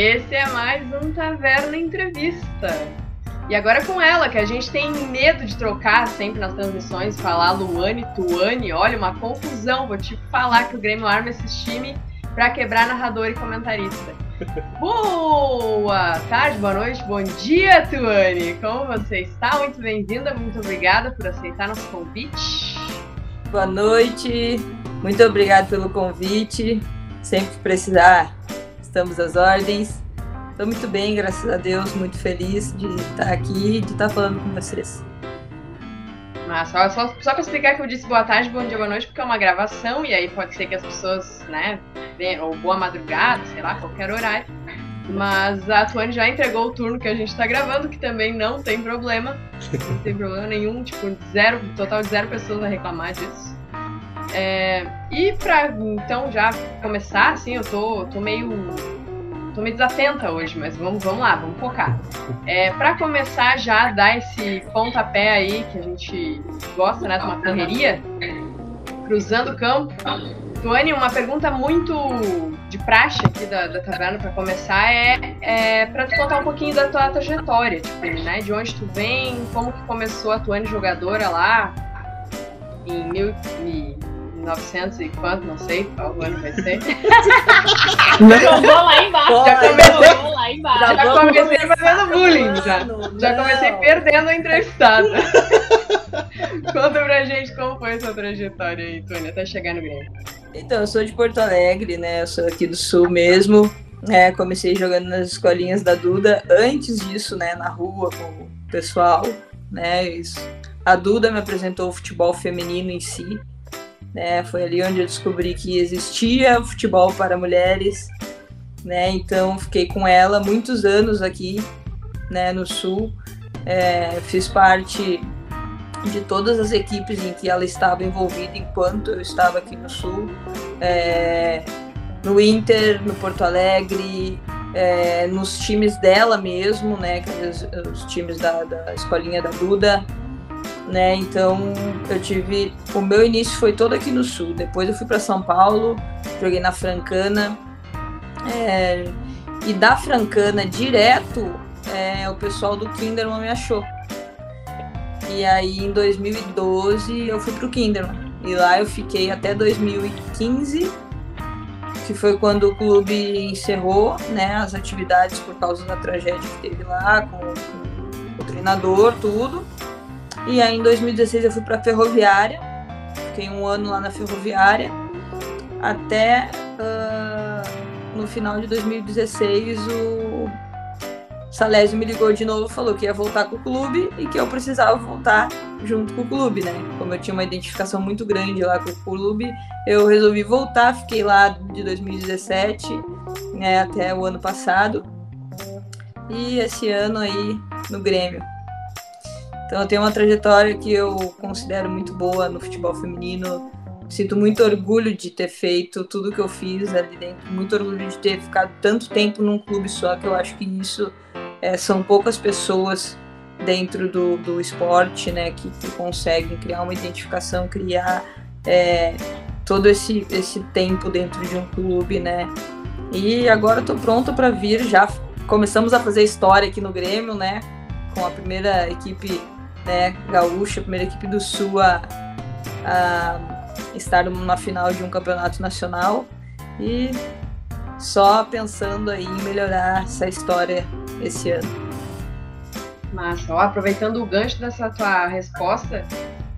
Esse é mais um Taverna Entrevista. E agora é com ela, que a gente tem medo de trocar sempre nas transmissões, falar Luane, Tuane, olha, uma confusão. Vou te falar que o Grêmio arma esse time para quebrar narrador e comentarista. Boa tarde, boa noite, bom dia, Tuane! Como você está? Muito bem-vinda, muito obrigada por aceitar nosso convite. Boa noite, muito obrigada pelo convite. Sempre precisar, estamos às ordens. Estou muito bem, graças a Deus, muito feliz de estar aqui e de estar falando com vocês. Mas só, só, só para explicar que eu disse boa tarde, bom dia, boa noite, porque é uma gravação e aí pode ser que as pessoas, né, ou boa madrugada, sei lá, qualquer horário. Mas a Tuane já entregou o turno que a gente está gravando, que também não tem problema. Não tem problema nenhum, tipo, zero, total de zero pessoas a reclamar disso. É, e pra então já começar, assim, eu tô, tô meio tô meio desatenta hoje, mas vamos, vamos lá, vamos focar. É, para começar já dar esse pontapé aí que a gente gosta, né, de uma correria, cruzando o campo. Tuane, uma pergunta muito de praxe aqui da, da taverna para começar é, é para tu contar um pouquinho da tua trajetória, tipo, né, de onde tu vem, como que começou a Tuane jogadora lá em mil, 900 e quanto, não sei qual ano vai ser. Jogou lá embaixo. Já comecei, lá embaixo. Já, já comecei fazendo bullying, já. Já comecei perdendo a entrevistada. Conta pra gente como foi a sua trajetória aí, Tônia, até chegar no Grêmio. Então, eu sou de Porto Alegre, né? Eu sou aqui do Sul mesmo. É, comecei jogando nas escolinhas da Duda. Antes disso, né, na rua com o pessoal, né? Isso. A Duda me apresentou o futebol feminino em si. Né? Foi ali onde eu descobri que existia futebol para mulheres, né? Então fiquei com ela muitos anos aqui, né? No Sul, é, fiz parte de todas as equipes em que ela estava envolvida enquanto eu estava aqui no Sul, é, no Inter, no Porto Alegre, é, nos times dela mesmo, né? Os, os times da, da escolinha da Duda, né? Então eu tive. O meu início foi todo aqui no sul. Depois eu fui para São Paulo, joguei na Francana. É, e da Francana direto, é, o pessoal do Kinderman me achou. E aí em 2012 eu fui pro Kinderman. E lá eu fiquei até 2015, que foi quando o clube encerrou né, as atividades por causa da tragédia que teve lá, com, com o treinador, tudo. E aí em 2016 eu fui para Ferroviária, fiquei um ano lá na Ferroviária, até uh, no final de 2016 o Salésio me ligou de novo, falou que ia voltar com o clube e que eu precisava voltar junto com o clube, né? Como eu tinha uma identificação muito grande lá com o clube, eu resolvi voltar, fiquei lá de 2017 né, até o ano passado. E esse ano aí no Grêmio. Então eu tenho uma trajetória que eu considero muito boa no futebol feminino. Sinto muito orgulho de ter feito tudo que eu fiz ali dentro, muito orgulho de ter ficado tanto tempo num clube só, que eu acho que isso é, são poucas pessoas dentro do, do esporte, né, que, que conseguem criar uma identificação, criar é, todo esse, esse tempo dentro de um clube, né. E agora estou pronta para vir, já começamos a fazer história aqui no Grêmio, né, com a primeira equipe né, gaúcha, a primeira equipe do Sul a, a estar numa final de um campeonato nacional e só pensando aí em melhorar essa história esse ano. Massa. Ó, aproveitando o gancho dessa tua resposta,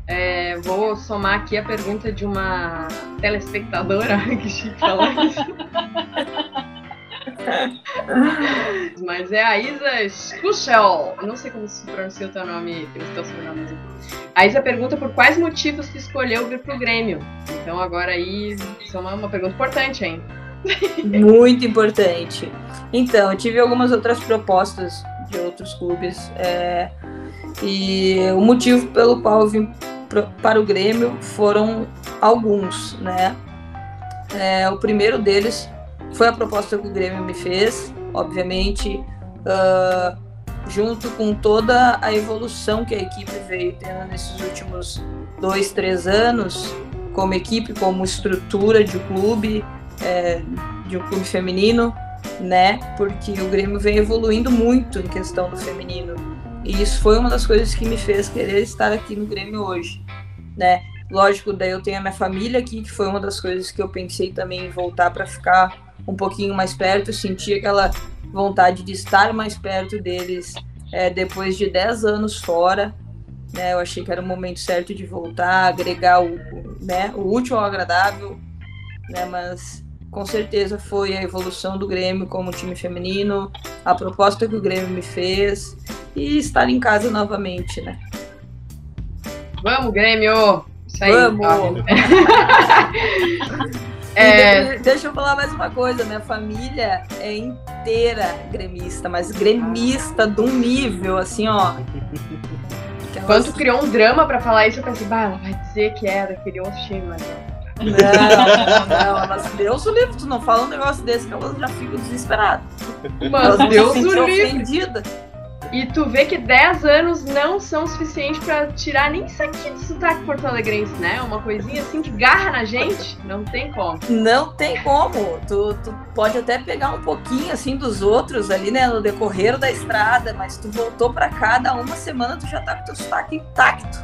é, vou somar aqui a pergunta de uma telespectadora que chique falar isso. Mas é a Isa Schuchel. Não sei como se pronuncia o teu nome, o teu sobrenome. A Isa pergunta por quais motivos tu escolheu vir pro Grêmio. Então agora aí, isso é uma, pergunta importante, hein? Muito importante. Então, eu tive algumas outras propostas de outros clubes. É, e o motivo pelo qual eu vim para o Grêmio foram alguns, né? É, o primeiro deles foi a proposta que o Grêmio me fez, obviamente, uh, junto com toda a evolução que a equipe veio tendo nesses últimos dois, três anos, como equipe, como estrutura de clube, é, de um clube feminino, né? Porque o Grêmio vem evoluindo muito em questão do feminino. E isso foi uma das coisas que me fez querer estar aqui no Grêmio hoje, né? Lógico, daí eu tenho a minha família aqui, que foi uma das coisas que eu pensei também em voltar para ficar um pouquinho mais perto. Eu senti aquela vontade de estar mais perto deles é, depois de 10 anos fora. Né? Eu achei que era o momento certo de voltar, agregar o, né, o útil ao agradável, né? mas com certeza foi a evolução do Grêmio como time feminino, a proposta que o Grêmio me fez e estar em casa novamente, né? Vamos, Grêmio! Isso aí, Vamos! é... Deixa eu falar mais uma coisa, minha família é inteira gremista, mas gremista de um nível assim, ó. Quando tu criou um drama pra falar isso, eu pensei, bah, ela vai dizer que era, queria um time, mas não. Não, não, mas Deus o livro, tu não fala um negócio desse que elas já ficam desesperadas. Mas Deus o livro. E tu vê que 10 anos não são suficientes para tirar nem isso aqui do sotaque porto-alegrense, né? Uma coisinha assim que garra na gente, não tem como. Não tem como. Tu, tu pode até pegar um pouquinho assim dos outros ali, né, no decorrer da estrada, mas tu voltou para cá, dá uma semana tu já tá com teu sotaque intacto.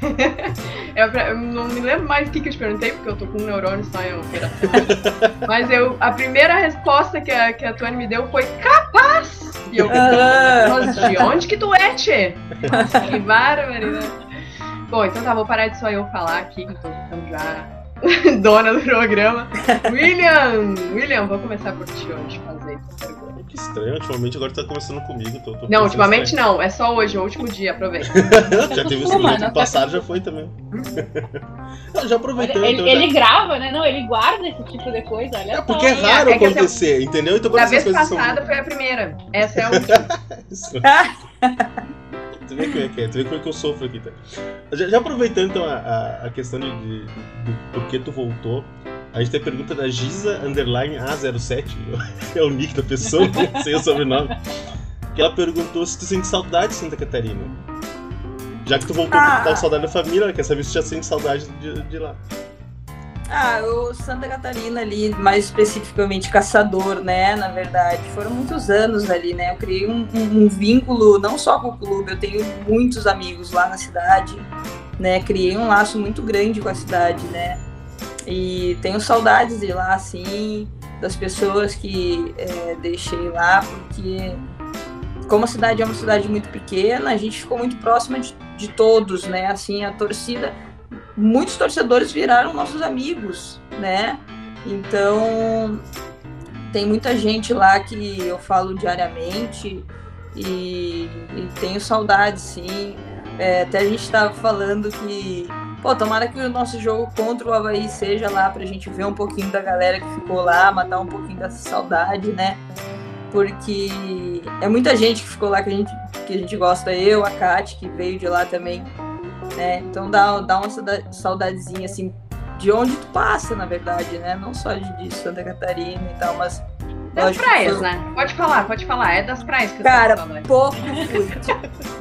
eu, eu, não me lembro mais o que, que eu te perguntei, porque eu tô com um neurônio só em operação. mas eu, a primeira resposta que a, que a Tony me deu foi capaz! E eu, ah. de onde que tu é, Tchê? que bárbaro, né? Bom, então tá, vou parar de só eu falar aqui, que tô ficando já dona do programa. William! William, vou começar por ti hoje, fazer essa pergunta estranho. Ultimamente agora tá começando comigo. Tô, tô não, ultimamente estranho. não. É só hoje, é o último dia, aproveita. já teve o segundo passado, já foi também. já aproveitando. Ele, então, ele já... grava, né? Não, ele guarda esse tipo de coisa. Olha é porque é raro é, acontecer, entendeu? Então, a vez passada são... foi a primeira. Essa é a última. Tu vê como é que é, tu vê como é que eu sofro aqui, tá? Já, já aproveitando então a, a, a questão de, de, de por que tu voltou, a gente tem a pergunta da Giza Underline A07, é o nick da pessoa, não sei o sobrenome. Que ela perguntou se tu sente saudade de Santa Catarina. Já que tu voltou ah. com saudade da família, ela quer saber se tu já sente saudade de, de lá. Ah, o Santa Catarina ali, mais especificamente caçador, né? Na verdade, foram muitos anos ali, né? Eu criei um, um, um, vínculo não só com o clube, eu tenho muitos amigos lá na cidade, né? Criei um laço muito grande com a cidade, né? E tenho saudades de lá, assim, das pessoas que é, deixei lá, porque como a cidade é uma cidade muito pequena, a gente ficou muito próxima de, de todos, né? Assim, a torcida, muitos torcedores viraram nossos amigos, né? Então, tem muita gente lá que eu falo diariamente e, e tenho saudades, sim. É, até a gente estava falando que Pô, tomara que o nosso jogo contra o Havaí seja lá pra gente ver um pouquinho da galera que ficou lá, matar um pouquinho dessa saudade, né? Porque é muita gente que ficou lá que a gente, que a gente gosta. Eu, a Kate, que veio de lá também, né? Então dá, dá uma saudadezinha, assim, de onde tu passa, na verdade, né? Não só de, de Santa Catarina e tal, mas das praias, né? Pode falar, pode falar. É das praias que eu Cara, pouco fui.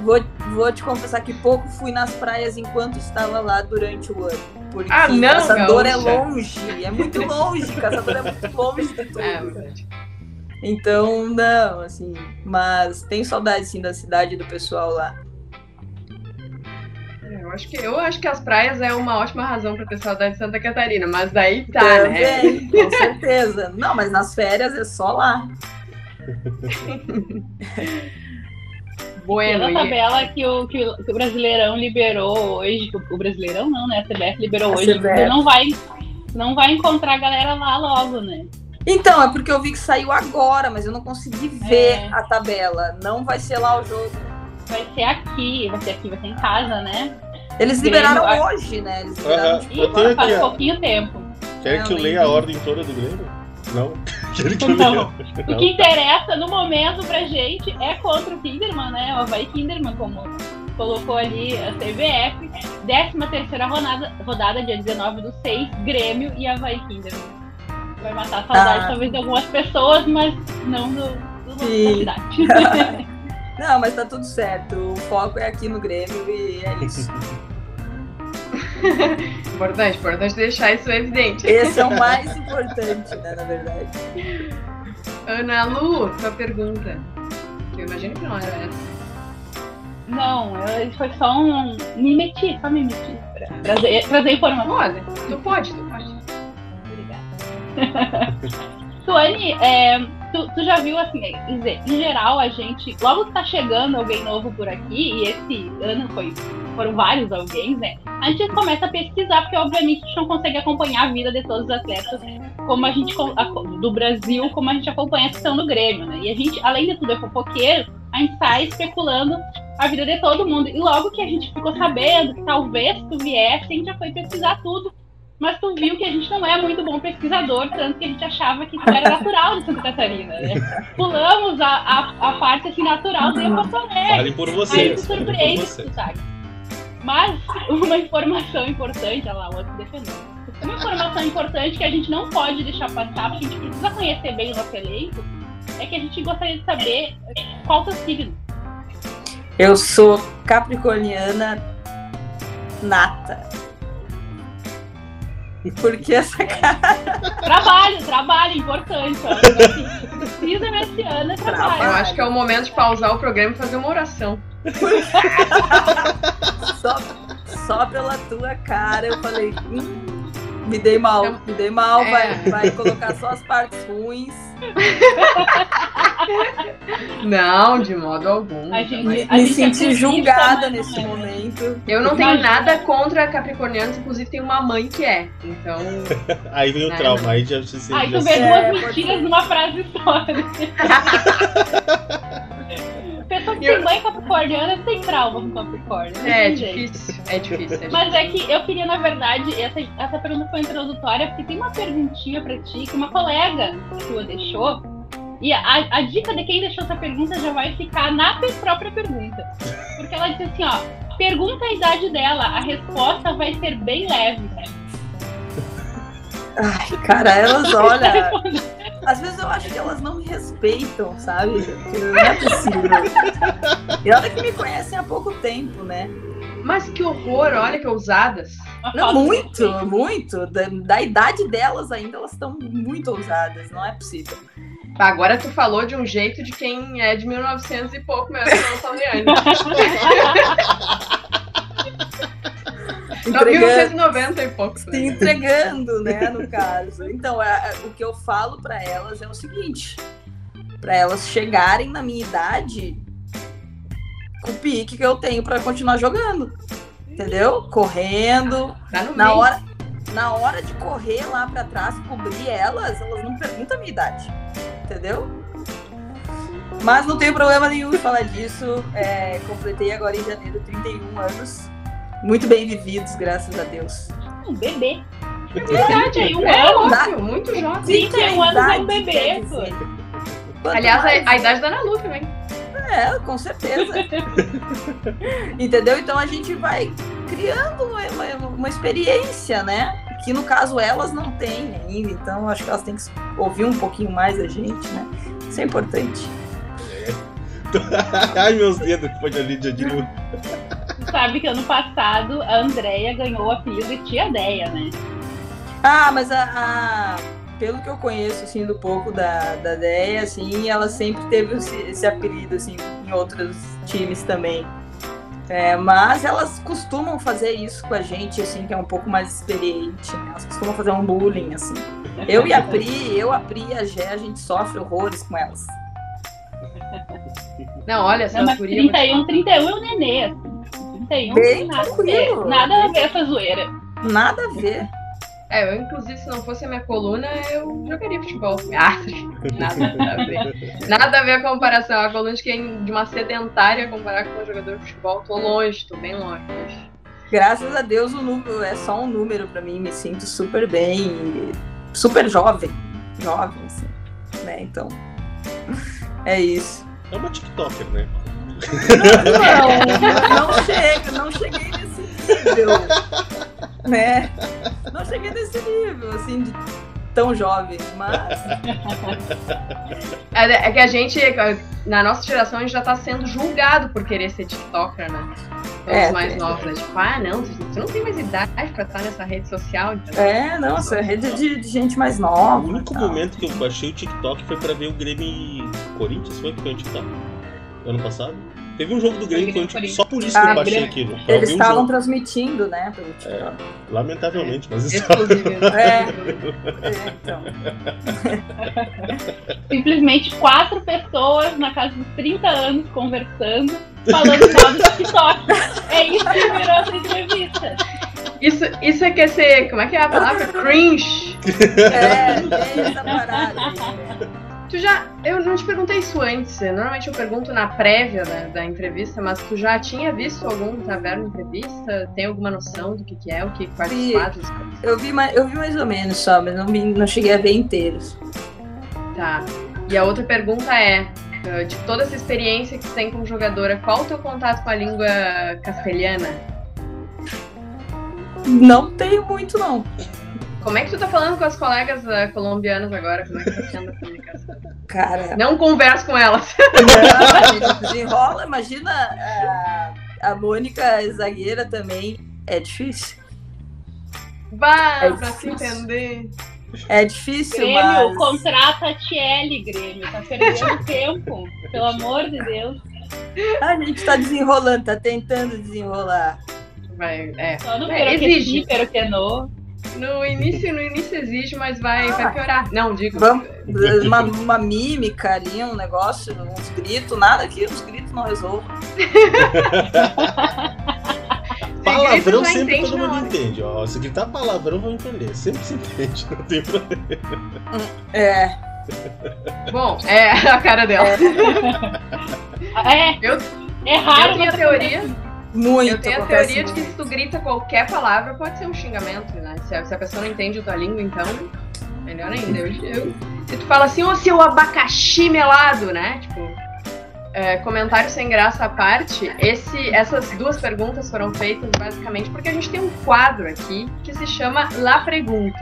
vou, vou te confessar que pouco fui nas praias enquanto estava lá durante o ano. Porque ah, não, Caçador é longe, é muito longe. Caçador é muito longe de tudo. É verdade. Então, não, assim. Mas tenho saudade, sim, da cidade e do pessoal lá acho que, eu acho que as praias é uma ótima razão para ter saudade de Santa Catarina, mas daí tá, Também, né? Com certeza. Não, mas nas férias é só lá. bueno, Pela tabela que o, que o, que, o, Brasileirão liberou hoje, o Brasileirão não, né? A CBF liberou a hoje, CBF. não vai, não vai encontrar a galera lá logo, né? Então, é porque eu vi que saiu agora, mas eu não consegui ver é. a tabela. Não vai ser lá o jogo. Vai ser aqui, vai ser aqui, vai ser em casa, né? Eles liberaram Grêmio, hoje, né? Eles liberaram tipo, eu tenho faz pouquinho tempo. Quer que eu leia a ordem toda do Grêmio? Não. Quer que eu leia? O que interessa no momento pra gente é contra o Kinderman, né? O Havaí Kinderman, como colocou ali a CBF. 13 terceira rodada, rodada, dia 19 do 6, Grêmio e Havaí Kinderman. Vai matar a saudade, ah. talvez, de algumas pessoas, mas não do, do da cidade. Não, mas tá tudo certo. O foco é aqui no Grêmio e é isso. importante, importante deixar isso evidente. Esse é o mais importante, né, na verdade. Ana Lu, tua pergunta. Eu imagino que não era essa. Não, eu, foi só um. Me meti, só me meti. Pra trazer, trazer informação. Olha, tu pode, tu pode. Obrigada. Tuane, é, tu, tu, já viu assim, em geral a gente, logo tá chegando alguém novo por aqui, e esse ano foi, foram vários alguém, né? A gente começa a pesquisar, porque obviamente a gente não consegue acompanhar a vida de todos os atletas como a gente do Brasil, como a gente acompanha a questão do Grêmio, né? E a gente, além de tudo, é fofoqueiro, a gente sai especulando a vida de todo mundo. E logo que a gente ficou sabendo que talvez tu viesse, a gente já foi pesquisar tudo. Mas tu viu que a gente não é muito bom pesquisador, tanto que a gente achava que isso era natural de Santa Catarina, né? Pulamos a, a, a parte assim natural de Porto Alegre. Falem por vocês. Aí tu surpreende, sabe? Mas uma informação importante, olha lá, o outro defendendo. Uma informação importante que a gente não pode deixar passar, porque a gente precisa conhecer bem o nosso elenco, é que a gente gostaria de saber qual o seu signo. Eu sou capricorniana nata. Porque essa cara. Trabalho, trabalho, importante. Ó. Precisa ano é trabalho. Eu acho que é o momento de pausar o programa e fazer uma oração. só, só pela tua cara eu falei. Hum, me dei mal, então, me dei mal, é. vai, vai colocar só as partes ruins. Não, de modo algum. A gente, me, a me senti é julgada nesse né? momento. Eu não tenho nada contra capricornianos, inclusive tenho uma mãe que é. Então. aí vem o né? trauma, aí já se. Aí tu vê duas mentiras numa frase só. Pessoa que eu... tem mãe capricorniana tem trauma com Capricórnio. É, difícil, é difícil. É Mas é que eu queria, na verdade, essa, essa pergunta foi introdutória, porque tem uma perguntinha pra ti que uma colega sua deixou. E a, a dica de quem deixou essa pergunta já vai ficar na própria pergunta. Porque ela disse assim, ó, pergunta a idade dela, a resposta vai ser bem leve. Né? Ai, cara, elas olham. Às vezes eu acho que elas não me respeitam, sabe? Não é possível. E olha que me conhecem há pouco tempo, né? Mas que horror, olha que ousadas. Não, muito, muito. Da, da idade delas ainda, elas estão muito ousadas, não é possível. Agora tu falou de um jeito de quem é de 1900 e pouco mesmo, não Saliane. entregando, 1990 e pouco. Se né? entregando, né, no caso. Então, a, a, o que eu falo para elas é o seguinte: para elas chegarem na minha idade com o pique que eu tenho para continuar jogando. Entendeu? Correndo. Tá na hora na hora de correr lá para trás, cobrir elas, elas não perguntam a minha idade. Entendeu? Mas não tenho problema nenhum em falar disso. É, completei agora em janeiro 31 anos muito bem vividos, graças a Deus. Um bebê. É verdade, um é, óbvio, muito jovem. 31 anos é um bebê. Aliás, a, a, idade da Ana Lu também. É, com certeza. Entendeu? Então a gente vai criando uma, uma, uma, experiência, né? Que no caso elas não têm ainda. Então acho que elas têm que ouvir um pouquinho mais a gente, né? Isso é importante. Ai, meus dedos, que foi a Lídia de novo sabe que ano passado a Andrea ganhou o apelido de Tia Deia, né? Ah, mas a, a, pelo que eu conheço, assim, do pouco da, da Deia, assim, ela sempre teve esse, esse apelido, assim, em outros times também. É, mas elas costumam fazer isso com a gente, assim, que é um pouco mais experiente. Né? Elas costumam fazer um bullying, assim. Eu e a Pri, eu, a Pri e a Gé, a gente sofre horrores com elas. Não, olha, essa Não, mas 31, 31 é o nenê, assim. 31. Bem nada tranquilo. A ver, nada a ver essa zoeira. Nada a ver. É, eu, inclusive, se não fosse a minha coluna, eu jogaria futebol. Ah, nada a ver. Nada a ver a comparação. A coluna de quem de uma sedentária comparar com um jogador de futebol. Tô longe, tô bem longe. Graças a Deus o número é só um número para mim. Me sinto super bem, super jovem. Jovem, assim. Né? Então, é isso. É uma TikToker, né? Não, não chego, não cheguei nesse nível. Né? Não cheguei nesse nível, assim, de tão jovem, mas. É, é, que a gente, na nossa geração, a gente já tá sendo julgado por querer ser TikToker, né? É, os mais novos, né? Tipo, ah, não, você não tem mais idade pra estar nessa rede social. Então... É, não, essa rede de, de gente mais nova. O único momento que eu baixei o TikTok foi pra ver o Grêmio Corinthians, foi que foi o TikTok? Ano passado? Teve um jogo do Grêmio Corinthians, só por isso que Ah, eu baixei aquilo. pra Eles um estavam jogo. transmitindo, né? Pelo TikTok. Lamentavelmente, mas estavam. É. É, então. Simplesmente quatro pessoas na casa dos 30 anos conversando, falando mal do TikTok. É isso que virou essa entrevista. Isso, isso é que é ser. Como é que é a palavra? Cringe. É, essa parada aí, né? Tu já. Eu não te perguntei isso antes. Normalmente eu pergunto na prévia da, da entrevista, mas tu já tinha visto algum Taverna Entrevista? Tem alguma noção do que, que é? O que quais os Vi. quadros? Eu vi, mais, eu vi mais ou menos só, mas não, vi- não cheguei a ver inteiros. Tá. E a outra pergunta é. eh, De toda essa experiência que tu tem como jogadora, qual o teu contato com a língua castelhana? Não tenho muito, não. Como é que tu tá falando com as colegas eh, colombianas agora? Como é que tá sendo a comunicação? Cara, Não converso com elas. não, a gente desenrola. Imagina a, a Mônica zagueira também. É difícil. Bah, É pra se entender. É difícil, Grêmio, mas... contrata a Tiele, Grêmio. Tá perdendo tempo. Pelo amor de Deus. A gente tá desenrolando, tá tentando desenrolar. Vai, é. Só no É, Peroquenô. No início, no início exige, mas vai, Ah. vai piorar. Não, digo. Vamos, uma, uma mímica ali, um negócio, uns gritos, nada que os gritos não resolvam. Palavrão sempre todo mundo hora. entende. Ó, se gritar palavrão, vão entender. Sempre se entende, não tem problema. É, Bom, é a cara dela. É, Eu- é raro. eu tenho a você- teoria, muito. eu tenho a teoria de que se tu grita qualquer palavra, pode ser um xingamento, né? Se a, se a pessoa não entende a tua língua, então, melhor ainda. Eu, eu- se tu fala assim, ô seu abacaxi melado, né? Tipo, é, comentário sem graça à parte, esse, essas duas perguntas foram feitas basicamente porque a gente tem um quadro aqui que se chama La Pergunta.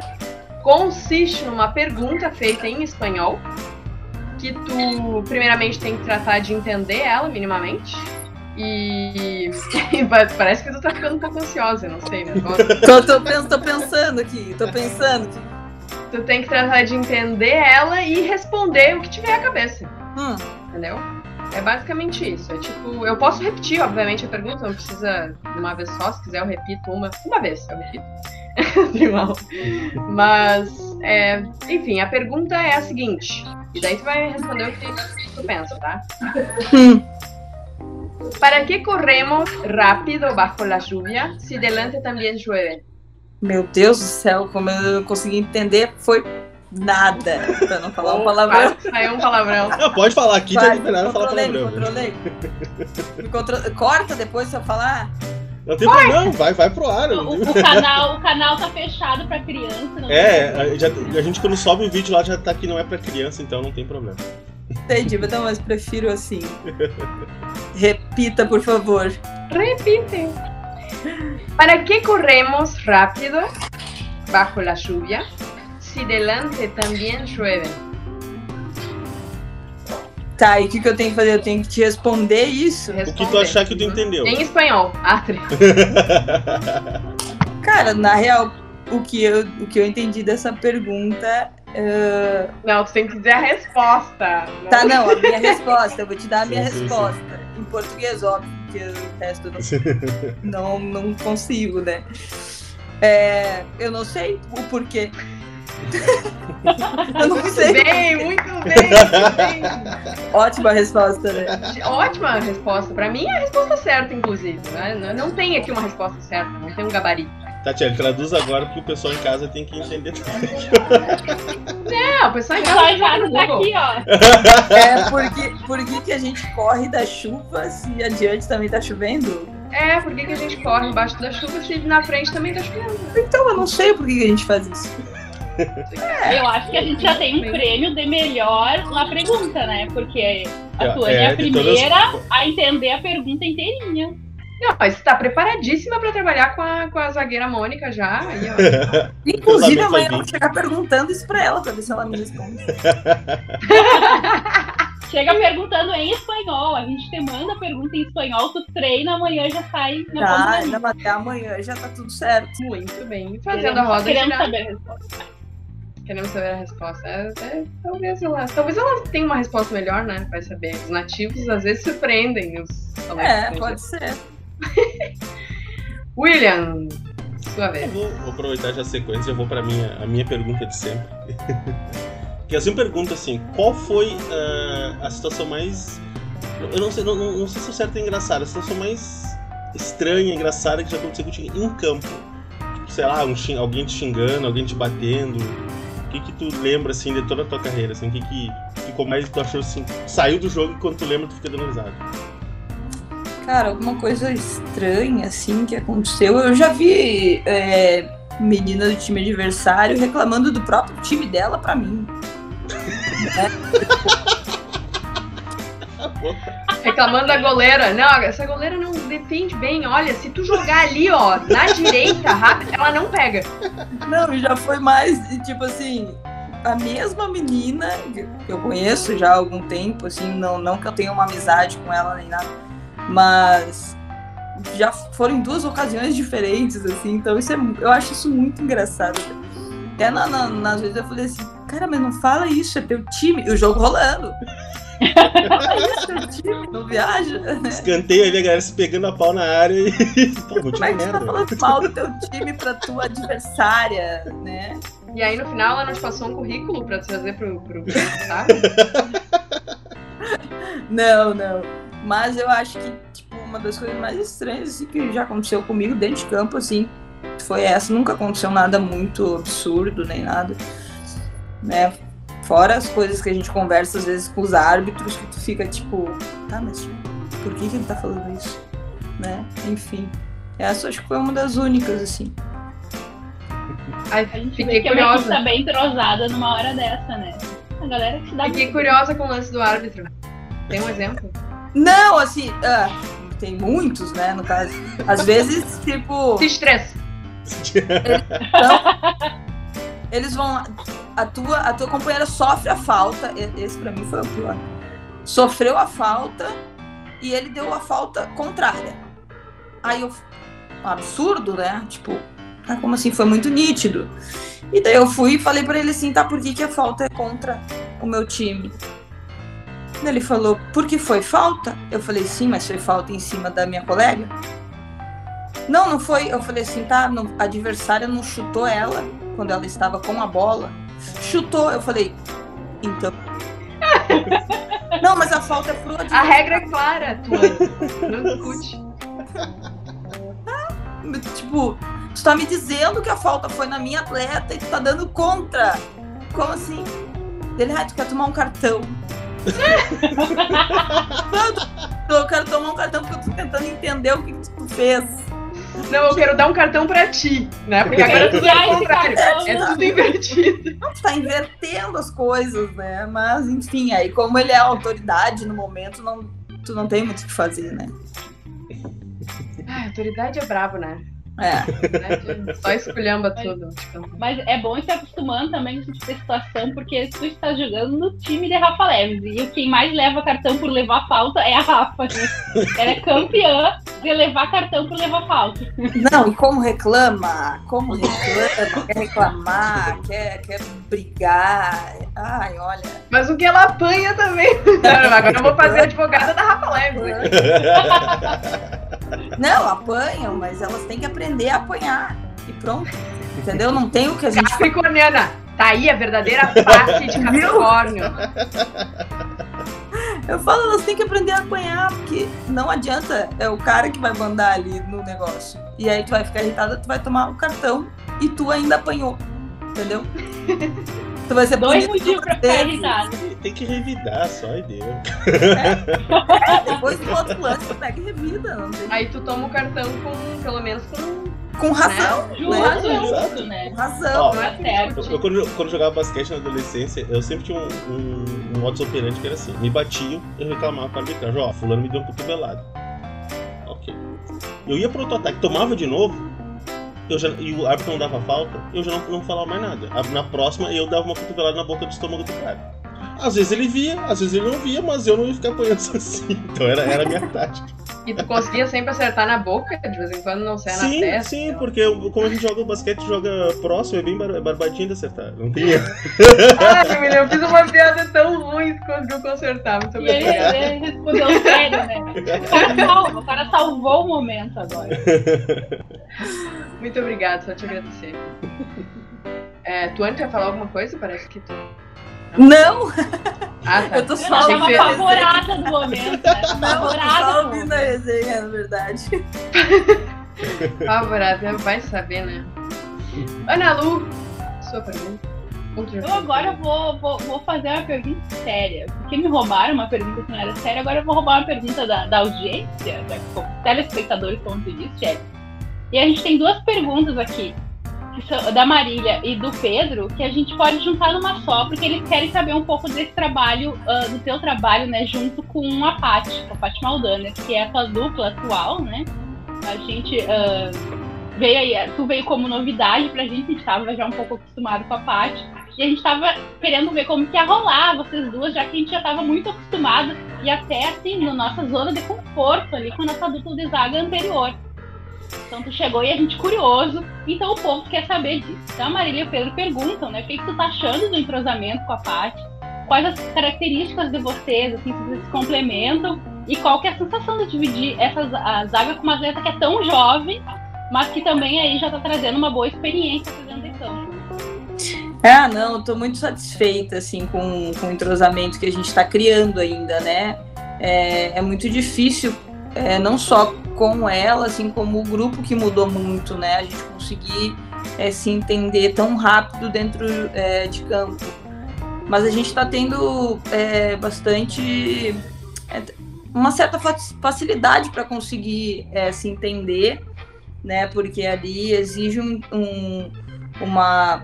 Consiste numa pergunta feita em espanhol, que tu primeiramente tem que tratar de entender ela minimamente. E, e pa- parece que tu tá ficando um pouco ansiosa, eu não sei, né? Tô, tô, tô pensando aqui, tô pensando aqui. Tu tem que tratar de entender ela e responder o que tiver à cabeça, Hum, entendeu? É basicamente isso. É tipo, eu posso repetir, obviamente, a pergunta, não precisa de uma vez só, se quiser eu repito uma. Uma vez, eu repito. Mal. Mas, é, enfim, a pergunta é a seguinte. E daí tu vai responder o que tu pensa, tá? hum. ¿Para qué corremos rápido bajo la lluvia si delante también llueve? Meu Deus do céu, como eu não consegui entender, foi nada. Pra não falar um palavrão. Saiu um palavrão. Não, pode falar aqui, tá Vai, liberado a falar controlei, me palavrão. controlei. Me contro- Corta depois se eu falar. Não tem problema, não, vai, vai pro ar. O, o canal, o canal tá fechado pra criança. Não É, a, já- a gente quando sobe o vídeo lá já tá que não é pra criança, então não tem problema. Entendi, não, mas prefiro assim. Repita, por favor. Repite. ¿Para qué corremos rápido bajo la lluvia si delante también llueve? Tá, e o que, que eu tenho que fazer? Eu tenho que te responder isso? O que tu achar que tu entendeu. Em espanhol. Ah, tri- Cara, na real, o que eu, o que eu entendi dessa pergunta. Eh, Não, tu tem que dizer a resposta. Tá, não, a minha resposta. Eu vou te dar a minha Sim, sim, sim. resposta. Em português, óbvio, porque o resto eu não, não, não consigo, né? É, eu não sei o porquê. eu não Muito sei. bem, muito bem, muito bem. Ótima resposta, né? Ótima resposta. Pra mim é a resposta certa, inclusive. né? Não- Não tem aqui uma resposta certa, não tem um gabarito. Tatiana, traduz agora porque o pessoal em casa tem que entender. Não, o pessoal em casa casa no tá aqui, ó. É porque, por que, que a gente corre da chuva se adiante também tá chovendo? É, por que, que a gente corre embaixo da chuva se na frente também tá chovendo? Então eu não sei por que, que a gente faz isso. Eu acho que a gente já tem um prêmio de melhor na pergunta, né? Porque a É, Tuane é, é, a de todas- primeira a entender a pergunta inteirinha. Não, mas você tá preparadíssima pra trabalhar com a, com a zagueira Mônica já. Aí, ó. Inclusive, amanhã eu vou chegar perguntando isso pra ela, pra ver se ela me responde. Chega perguntando em espanhol. A gente te manda a pergunta em espanhol, tu treina, amanhã já sai na Tá, ainda até amanhã já tá tudo certo. Muito bem. Fazendo a Queremos, roda queremos girar. saber a resposta. Queremos saber a resposta. É, é, talvez, ela, talvez ela tenha uma resposta melhor, né? Vai saber. Os nativos às vezes surpreendem os É, pode ser. William, sua vez. vou, vou aproveitar já a sequência, já vou pra minha, a minha pergunta de sempre. que eu sempre pergunto assim, qual foi ah, a situação mais. Eu não sei, não, não, sei se o certo é engraçado, a situação mais estranha, engraçada que já aconteceu contigo em campo. Tipo, sei lá, um alguém te xingando, alguém te batendo. O que que tu lembra assim de toda a tua carreira? Assim, o que que ficou mais tu achou assim? Saiu do jogo e quando tu lembra tu fica dando risada. Cara, alguma coisa estranha assim que aconteceu. Eu já vi é, menina do time adversário reclamando do próprio time dela pra mim. Reclamando da goleira. Não, essa goleira não defende bem. Olha, se tu jogar ali, ó, na direita, rápido, ela não pega. Não, já foi mais, tipo assim, a mesma menina que eu conheço já há algum tempo, assim, não, não que eu tenha uma amizade com ela nem nada, mas já foram em duas ocasiões diferentes, assim, então isso é, eu acho isso muito engraçado. Até na, na, nas vezes eu falei assim, cara, mas não fala isso, é teu time, e o jogo rolando. fala isso, é teu time, não viaja. né? Escanteio ali, a galera se pegando a pau na área e. Pô, Como é que você tá falando mal do teu time pra tua adversária, né? E aí no final ela nos passou um currículo pra trazer pro, pro sabe? Não, não. Mas eu acho que, tipo, uma das coisas mais estranhas assim, que já aconteceu comigo dentro de campo, assim, foi essa. Nunca aconteceu nada muito absurdo, nem nada. Né? Fora as coisas que a gente conversa, às vezes, com os árbitros, que tu fica, tipo, tá, mas por que, que ele tá falando isso? Né? Enfim. Essa acho que foi uma das únicas, assim. Ai, A gente fiquei equipe curiosa. tá bem entrosada numa hora dessa, né? A galera que se dá Fiquei curiosa com o lance do árbitro. Tem um exemplo? Não, assim, ah, tem muitos, né, no caso. Às vezes, tipo. Se estressa. Eles vão lá, a tua, a tua companheira sofre a falta, esse pra mim foi o pior. Sofreu a falta e ele deu a falta contrária. Aí eu, um absurdo, né? Tipo, ah, como assim? Foi muito nítido. E daí eu fui e falei pra ele assim, tá, por que, que a falta é contra o meu time? Ele falou, porque foi falta? Eu falei, sim, mas foi falta em cima da minha colega? Não, não foi. Eu falei assim, tá, não- a adversária não chutou ela quando ela estava com a bola. Chutou, eu falei, então. não, mas a falta é pro A adversário. regra é clara, tu não discute. Tipo, tu tá me dizendo que a falta foi na minha atleta e tu tá dando contra. Como assim? Ele, ah, tu quer tomar um cartão. Não, eu quero tomar um cartão porque eu tô tentando entender o que, tu fez. Não, eu quero dar um cartão pra ti, né? Porque agora é tudo Ai, ao contrário. É tudo invertido. Não, tu tá invertendo as coisas, né? Mas, enfim, aí como ele é a autoridade no momento, não, tu não tem muito o que fazer, né? Ai, autoridade é brabo, né? É. Só esculhamba tudo. Tipo, Mas é bom ir se acostumando também com esse tipo de situação, porque tu está jogando no time de Rafa Leves. E quem mais leva cartão por levar falta é a Rafa. né? Ela é campeã de levar cartão por levar falta. Não, e como reclama, como reclama, quer reclamar, quer, quer brigar. Ai, olha. Mas o que ela apanha também. Não, agora eu vou fazer a advogada da Rafa Leves. Não, apanham, mas elas têm que aprender a apanhar. E pronto. Entendeu? Não tem o que a gente Capricorniana. Tá aí a verdadeira face de Capricórnio. Eu falo, elas têm que aprender a apanhar, porque não adianta, é o cara que vai mandar ali no negócio. E aí tu vai ficar irritada, tu vai tomar o cartão e tu ainda apanhou. Entendeu? Tu vai ser Dois motivos pra ficar irritado. Tem que revidar só e deu. É, depois do outro lance, tu pega e revida. Aí tu toma o cartão com, pelo menos com. Com razão, Justo, né? justo, né? Com razão. Ó, Não certo. Eu, eu, quando, jogava basquete na adolescência, eu sempre tinha um, um, um modus operandi que era assim: me batiam, eu reclamava pra arbitragem, ó, fulano me deu um cotovelado. Ok. Eu ia pro outro ataque, tomava de novo, eu já, e o árbitro não dava falta, eu já não, não falava mais nada. Na próxima, eu dava uma cotovelada na boca do estômago do cara. Às vezes ele via, às vezes ele não via, mas eu não ia ficar apanhando assim. Então era, era a minha tática. E tu conseguia sempre acertar na boca, de vez em quando não saia na Sim, testa. sim, então. porque como a gente joga basquete, joga próximo, é bem bar- barbadinho de acertar. Não tem erro. Ai, eu fiz uma piada tão ruim que conseguiu consertar. Muito E ele, obrigada. ele respondeu sério, né? O cara, salva, o cara salvou o momento agora. Muito obrigada, só te agradecer. É, tu antes ia falar alguma coisa? Parece que tu. Não, Ah, tá. eu tô Eu só Achei tava que- apavorada do momento, né? Não, eu tô só Apavorada. ouvindo a resenha, na verdade. Favorável, vai saber, né? Ana Lu, sua pergunta. Eu agora vou, vou, vou fazer uma pergunta séria. Porque me roubaram uma pergunta que não era séria, agora eu vou roubar uma pergunta da, da audiência, da, como telespectadores, como tu disse, Shelly. E a gente tem duas perguntas aqui, que da Marília e do Pedro, que a gente pode juntar numa só, porque eles querem saber um pouco desse trabalho, ah, do teu trabalho, né, junto com a Paty, com a Paty Maldaner, que é a tua dupla atual, né? A gente ah, veio aí, tu veio como novidade pra gente, a gente estava já um pouco acostumado com a Paty. E a gente tava querendo ver como que ia rolar vocês duas, já que a gente já tava muito acostumado e até assim, na nossa zona de conforto ali com a nossa dupla de zaga anterior. Então tu chegou e a gente curioso, então o povo quer saber disso. Então a Marília e o Pedro perguntam, né, o que, que tu tá achando do entrosamento com a Paty? Quais as características de vocês, assim, se vocês se complementam? E qual que é a sensação de dividir essa a zaga com uma atleta que é tão jovem, mas que também aí já tá trazendo uma boa experiência de campo? Ah, não, eu tô muito satisfeita, assim, com, com o entrosamento que a gente tá criando ainda, né? É, é muito difícil, é, não só com ela, assim, como o grupo que mudou muito, né? A gente conseguir é, se entender tão rápido dentro é, de campo. Mas a gente tá tendo é, bastante. é, uma certa fa- facilidade para conseguir é, se entender, né? Porque ali exige um- um, uma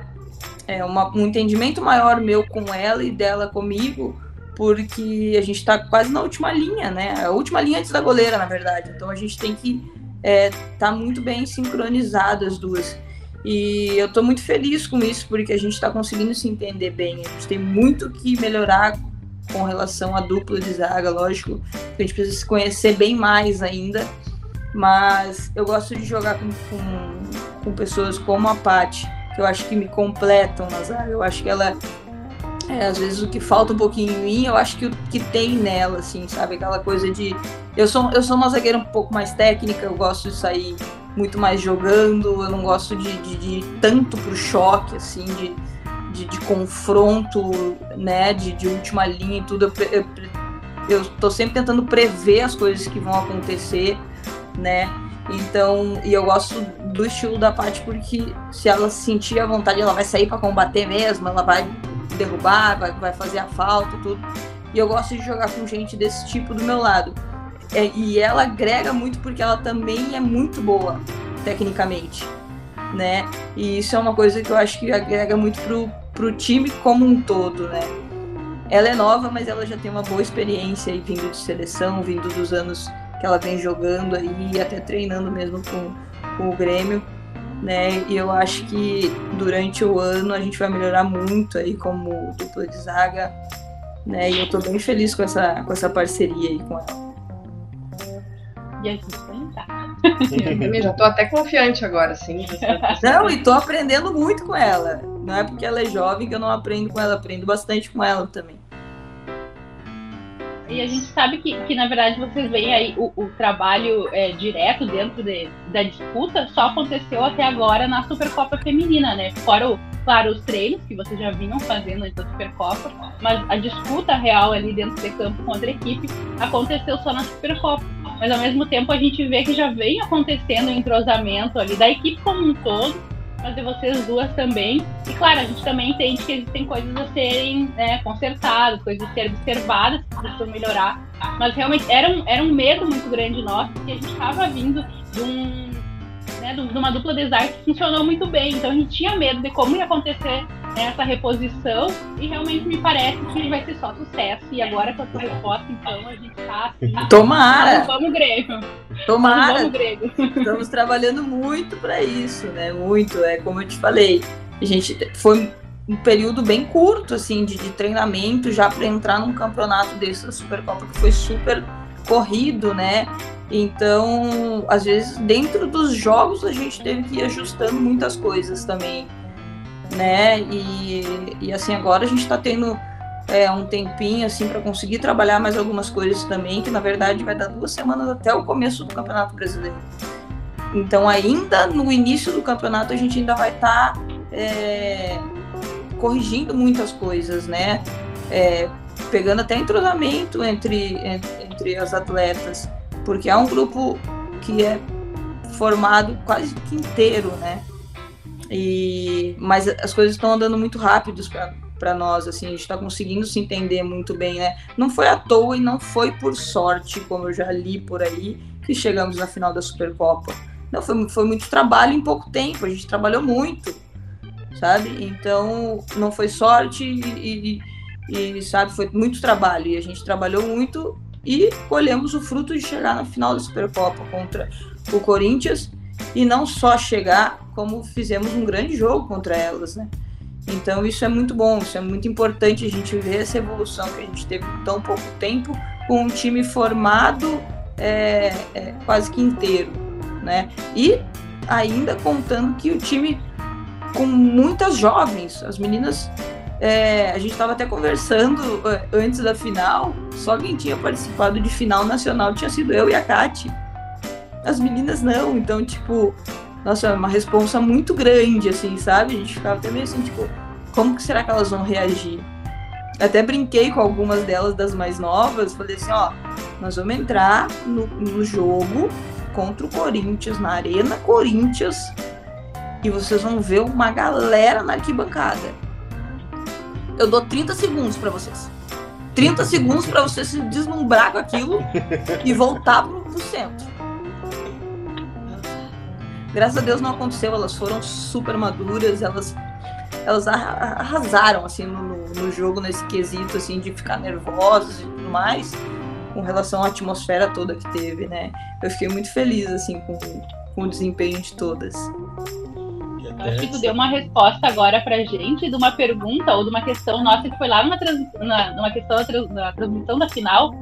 uma- um entendimento maior meu com ela e dela comigo, porque a gente tá quase na última linha, né? A última linha antes da goleira, na verdade. Então a gente tem que é, tá muito bem sincronizado as duas. E eu tô muito feliz com isso, porque a gente tá conseguindo se entender bem. A gente tem muito que melhorar com relação à dupla de zaga, lógico. A gente precisa se conhecer bem mais ainda. Mas eu gosto de jogar com, com, com pessoas como a Paty, que eu acho que me completam na zaga. Eu acho que ela, é, às vezes, o que falta um pouquinho em mim, eu acho que o que tem nela, assim, sabe? Aquela coisa de. Eu sou, eu sou uma zagueira um pouco mais técnica, eu gosto de sair muito mais jogando, eu não gosto de, de, de ir tanto pro choque, assim, de, de, de confronto, né? De, de última linha e tudo. Eu, eu, eu tô sempre tentando prever as coisas que vão acontecer, né? Então, e eu gosto do estilo da Paty porque se ela sentir a vontade, ela vai sair para combater mesmo, ela vai derrubar, vai, vai fazer a falta tudo. E eu gosto de jogar com gente desse tipo do meu lado. É, e ela agrega muito porque ela também é muito boa tecnicamente, né? E isso é uma coisa que eu acho que agrega muito pro, pro time como um todo, né? Ela é nova, mas ela já tem uma boa experiência aí vindo de seleção, vindo dos anos que ela vem jogando aí até treinando mesmo com, com o Grêmio, né? E eu acho que durante o ano a gente vai melhorar muito aí como dupla de zaga, né? E eu tô bem feliz com essa, com essa parceria aí com ela. E a gente também tá. Eu também já tô até confiante agora, assim. Não, e tô aprendendo muito com ela. Não é porque ela é jovem que eu não aprendo com ela, aprendo bastante com ela também. E a gente sabe que, que na verdade, vocês veem aí o, o trabalho é, direto dentro de- da disputa só aconteceu até agora na Supercopa Feminina, né? Fora, o, claro, os treinos que vocês já vinham fazendo antes da Supercopa, mas a disputa real ali dentro de campo contra a equipe aconteceu só na Supercopa. Mas ao mesmo tempo a gente vê que já vem acontecendo o entrosamento ali da equipe como um todo, mas de vocês duas também. E claro, a gente também entende que existem coisas a serem né, consertadas, coisas a serem observadas, precisam melhorar. Mas realmente era um, era um medo muito grande nosso, porque a gente estava vindo de, um, né, de uma dupla de zaga que funcionou muito bem. Então a gente tinha medo de como ia acontecer essa reposição e realmente me parece que vai ser só sucesso. E agora com a tua resposta, então, a gente tá assim. Tomara! Vamos, vamos Grêmio! Tomara! Vamos Grêmio! Estamos trabalhando muito para isso, né? Muito. É como eu te falei. A gente foi um período bem curto, assim, de, de treinamento já para entrar num campeonato desse da Supercopa que foi super corrido, né? Então, às vezes, dentro dos jogos, a gente teve que ir ajustando muitas coisas também, né? E, e assim, agora a gente está tendo é, um tempinho, assim, para conseguir trabalhar mais algumas coisas também, que na verdade vai dar duas semanas até o começo do Campeonato Brasileiro. Então, ainda no início do campeonato, a gente ainda vai estar tá, é, corrigindo muitas coisas, né? É, pegando até entrosamento entre, entre as atletas, porque é um grupo que é formado quase que inteiro, né? E, mas as coisas estão andando muito rápidos para nós, assim, a gente está conseguindo se entender muito bem, né? Não foi à toa e não foi por sorte, como eu já li por aí, que chegamos na final da Supercopa. Não, foi, foi muito trabalho em pouco tempo, a gente trabalhou muito, sabe? Então, não foi sorte e, e, e, sabe, foi muito trabalho. E a gente trabalhou muito e colhemos o fruto de chegar na final da Supercopa contra o Corinthians e não só chegar, como fizemos um grande jogo contra elas, né? Então isso é muito bom, isso é muito importante a gente ver essa evolução que a gente teve em tão pouco tempo com um time formado é, é, quase que inteiro, né? E ainda contando que o time com muitas jovens, as meninas é, a gente estava até conversando é, antes da final, só quem tinha participado de final nacional tinha sido eu e a Kati. As meninas não, então, tipo, nossa, é uma responsa muito grande, assim, sabe? A gente ficava até meio assim, tipo, como que será que elas vão reagir? Até brinquei com algumas delas, das mais novas, falei assim, ó, nós vamos entrar no, no jogo contra o Corinthians, na Arena Corinthians, e vocês vão ver uma galera na arquibancada eu dou 30 segundos para vocês. 30 segundos para você se deslumbrar com aquilo e voltar pro, pro centro. Graças a Deus não aconteceu, elas foram super maduras, elas elas arrasaram assim no, no jogo nesse quesito assim de ficar nervosas e tudo mais com relação à atmosfera toda que teve, né? Eu fiquei muito feliz assim com, com o desempenho de todas. Acho que tu deu uma resposta agora pra gente de uma pergunta ou de uma questão nossa que foi lá numa, trans, na, numa questão da, transmissão da final,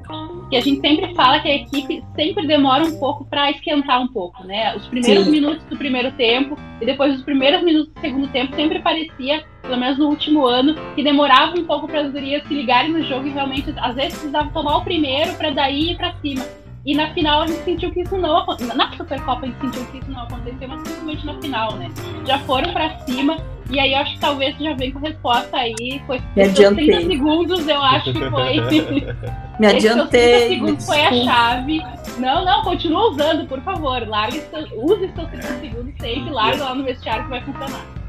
que a gente sempre fala que a equipe sempre demora um pouco para esquentar um pouco, né? Os primeiros Sim. minutos do primeiro tempo e depois os primeiros minutos do segundo tempo sempre parecia, pelo menos no último ano, que demorava um pouco para as gurias se ligarem no jogo e realmente às vezes precisavam tomar o primeiro para daí ir para cima. E na final a gente sentiu que isso não Na Supercopa a gente sentiu que isso não aconteceu, mas principalmente na final, né? Já foram pra cima. E aí eu acho que talvez já vem com resposta aí. Foi Me adiantei. 30 segundos, eu acho que foi. Me adiantei. 30 segundos foi a chave. Não, não, continua usando, por favor. Larga, use seus 30 segundos sempre, larga lá no vestiário que vai funcionar.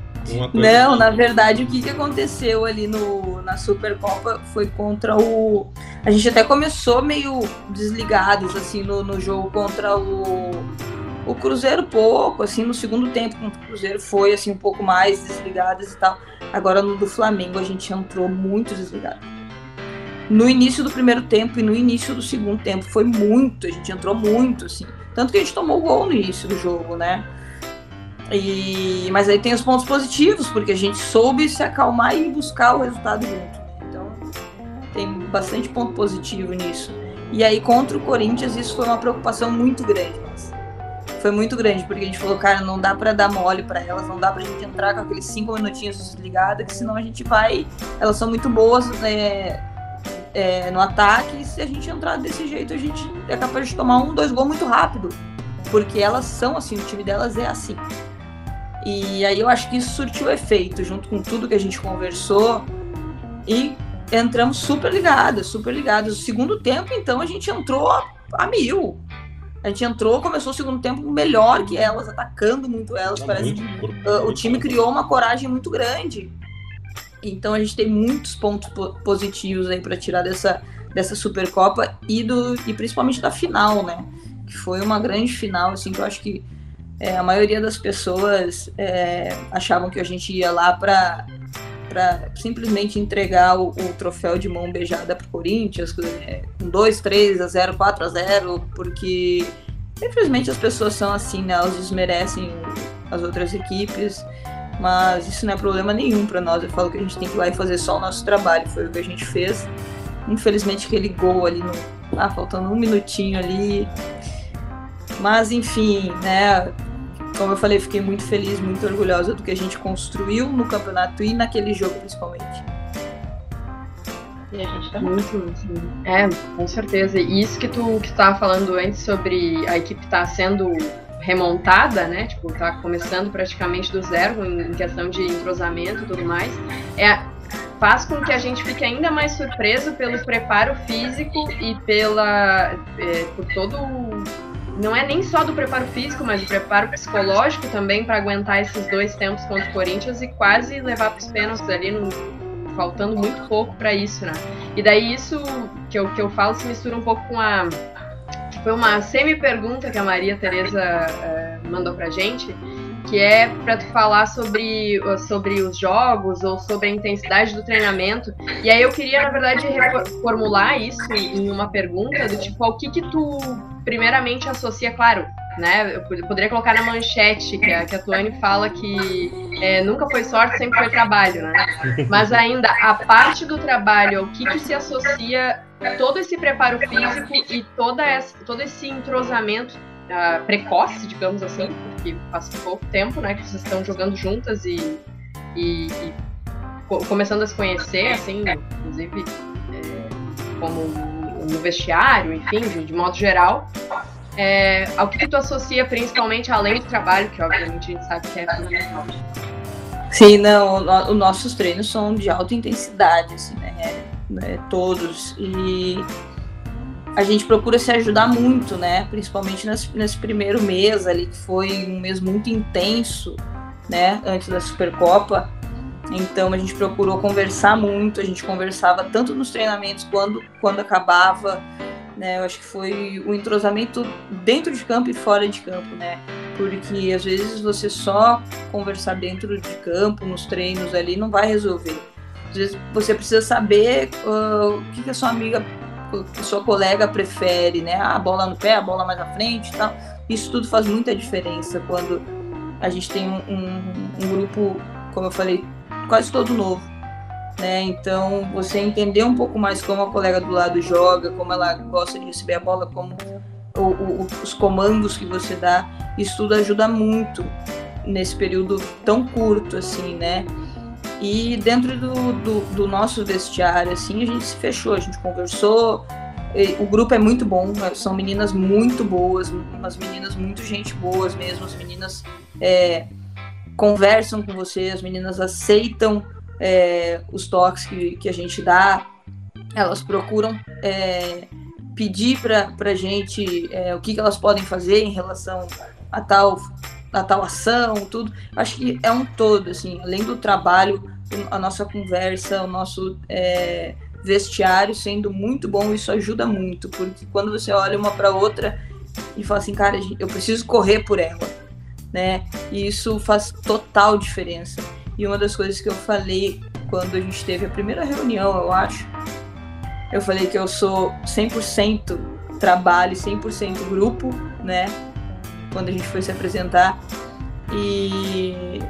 Não, na verdade, o que, que aconteceu ali no, na Supercopa foi contra o. A gente até começou meio desligados, assim, no, no jogo contra o, o Cruzeiro, pouco, assim, no segundo tempo contra o Cruzeiro foi, assim, um pouco mais desligados e tal. Agora no do Flamengo a gente entrou muito desligado. No início do primeiro tempo e no início do segundo tempo foi muito, a gente entrou muito, assim. Tanto que a gente tomou gol no início do jogo, né? E, mas aí tem os pontos positivos, porque a gente soube se acalmar e buscar o resultado junto. Então tem bastante ponto positivo nisso. E aí contra o Corinthians isso foi uma preocupação muito grande. Foi muito grande, porque a gente falou, cara, não dá para dar mole para elas, não dá pra gente entrar com aqueles cinco minutinhos desligados, que senão a gente vai. Elas são muito boas é, é, no ataque, e se a gente entrar desse jeito, a gente é capaz de tomar um, dois gols muito rápido. Porque elas são assim, o time delas é assim. E aí eu acho que isso surtiu efeito, junto com tudo que a gente conversou. E entramos super ligadas, super ligadas. O segundo tempo, então, a gente entrou a, mil. A gente entrou, começou o segundo tempo melhor que elas, atacando muito elas. Parece muito, que uh, o time criou uma coragem muito grande. Então a gente tem muitos pontos positivos aí para tirar dessa, dessa Supercopa e, do, e principalmente da final, né? Que foi uma grande final, assim, que eu acho que é, a maioria das pessoas é, achavam que a gente ia lá para para simplesmente entregar o, o, troféu de mão beijada para o Corinthians, é, com 2, 3 a 0, 4 a 0, porque infelizmente as pessoas são assim, né? Elas desmerecem as outras equipes. Mas isso não é problema nenhum para nós. Eu falo que a gente tem que ir lá e fazer só o nosso trabalho. Foi o que a gente fez. Infelizmente, aquele gol ali, no, ah, faltando um minutinho ali. Mas, enfim, né? Como eu falei, fiquei muito feliz, muito orgulhosa do que a gente construiu no campeonato e naquele jogo, principalmente. E a gente tá Muito, muito. É, com certeza. E isso que tu que estava falando antes sobre a equipe estar tá sendo remontada, né? Tipo, tá começando praticamente do zero em questão de entrosamento e tudo mais. É, faz com que a gente fique ainda mais surpreso pelo preparo físico e pela é, por todo não é nem só do preparo físico, mas do preparo psicológico também para aguentar esses dois tempos contra o Corinthians e quase levar para os pênaltis ali no, faltando muito pouco para isso, né? E daí isso que eu, que eu falo se mistura um pouco com a foi uma semi-pergunta que a Maria Tereza uh, mandou pra gente, que é para tu falar sobre, sobre os jogos ou sobre a intensidade do treinamento. E aí eu queria, na verdade, reformular isso em uma pergunta do tipo, ao que que tu primeiramente associa, claro, né? Eu poderia colocar na manchete que a, que a Tuane fala que é, nunca foi sorte, sempre foi trabalho, né? Mas ainda, a parte do trabalho, o que, que se associa todo esse preparo físico e toda essa, todo esse entrosamento uh, precoce, digamos assim, porque faz pouco tempo, né, que vocês estão jogando juntas e, e, e começando a se conhecer, assim, inclusive é, como no vestiário, enfim, de, de modo geral. É, ao que tu associa principalmente além do trabalho, que obviamente a gente sabe que é fundamental. Sim, não, os nossos treinos são de alta intensidade, assim, né? É, né todos. E a gente procura se ajudar muito, né? Principalmente nesse, nesse primeiro mês ali, que foi um mês muito intenso, né? Antes da Supercopa. Então a gente procurou conversar muito, a gente conversava tanto nos treinamentos quando, quando acabava, né? Eu acho que foi o entrosamento dentro de campo e fora de campo, né? Porque às vezes você só conversar dentro de campo, nos treinos ali, não vai resolver. Às vezes você precisa saber uh, o que, que a sua amiga que sua colega prefere, né? A bola no pé, a bola mais à frente e tal. Isso tudo faz muita diferença quando a gente tem um, um, um grupo, como eu falei, quase todo novo. Né? Então, você entender um pouco mais como a colega do lado joga, como ela gosta de receber a bola, como o, o, os comandos que você dá, isso tudo ajuda muito nesse período tão curto, assim, né? E dentro do, do, do, nosso vestiário, assim, a gente se fechou, a gente conversou. O grupo é muito bom, né? são meninas muito boas, umas meninas muito gente boas mesmo. As meninas é, conversam com você, as meninas aceitam é, os toques que, que a gente dá, elas procuram é, pedir para a gente é, o que, que elas podem fazer em relação a tal a tal ação, tudo. Acho que é um todo, assim, além do trabalho, a nossa conversa, o nosso é, vestiário sendo muito bom, isso ajuda muito, porque quando você olha uma para outra e fala assim, cara, eu preciso correr por ela, né? E isso faz total diferença. E uma das coisas que eu falei quando a gente teve a primeira reunião, eu acho, eu falei que eu sou 100% trabalho, 100% grupo, né? quando a gente foi se apresentar. E,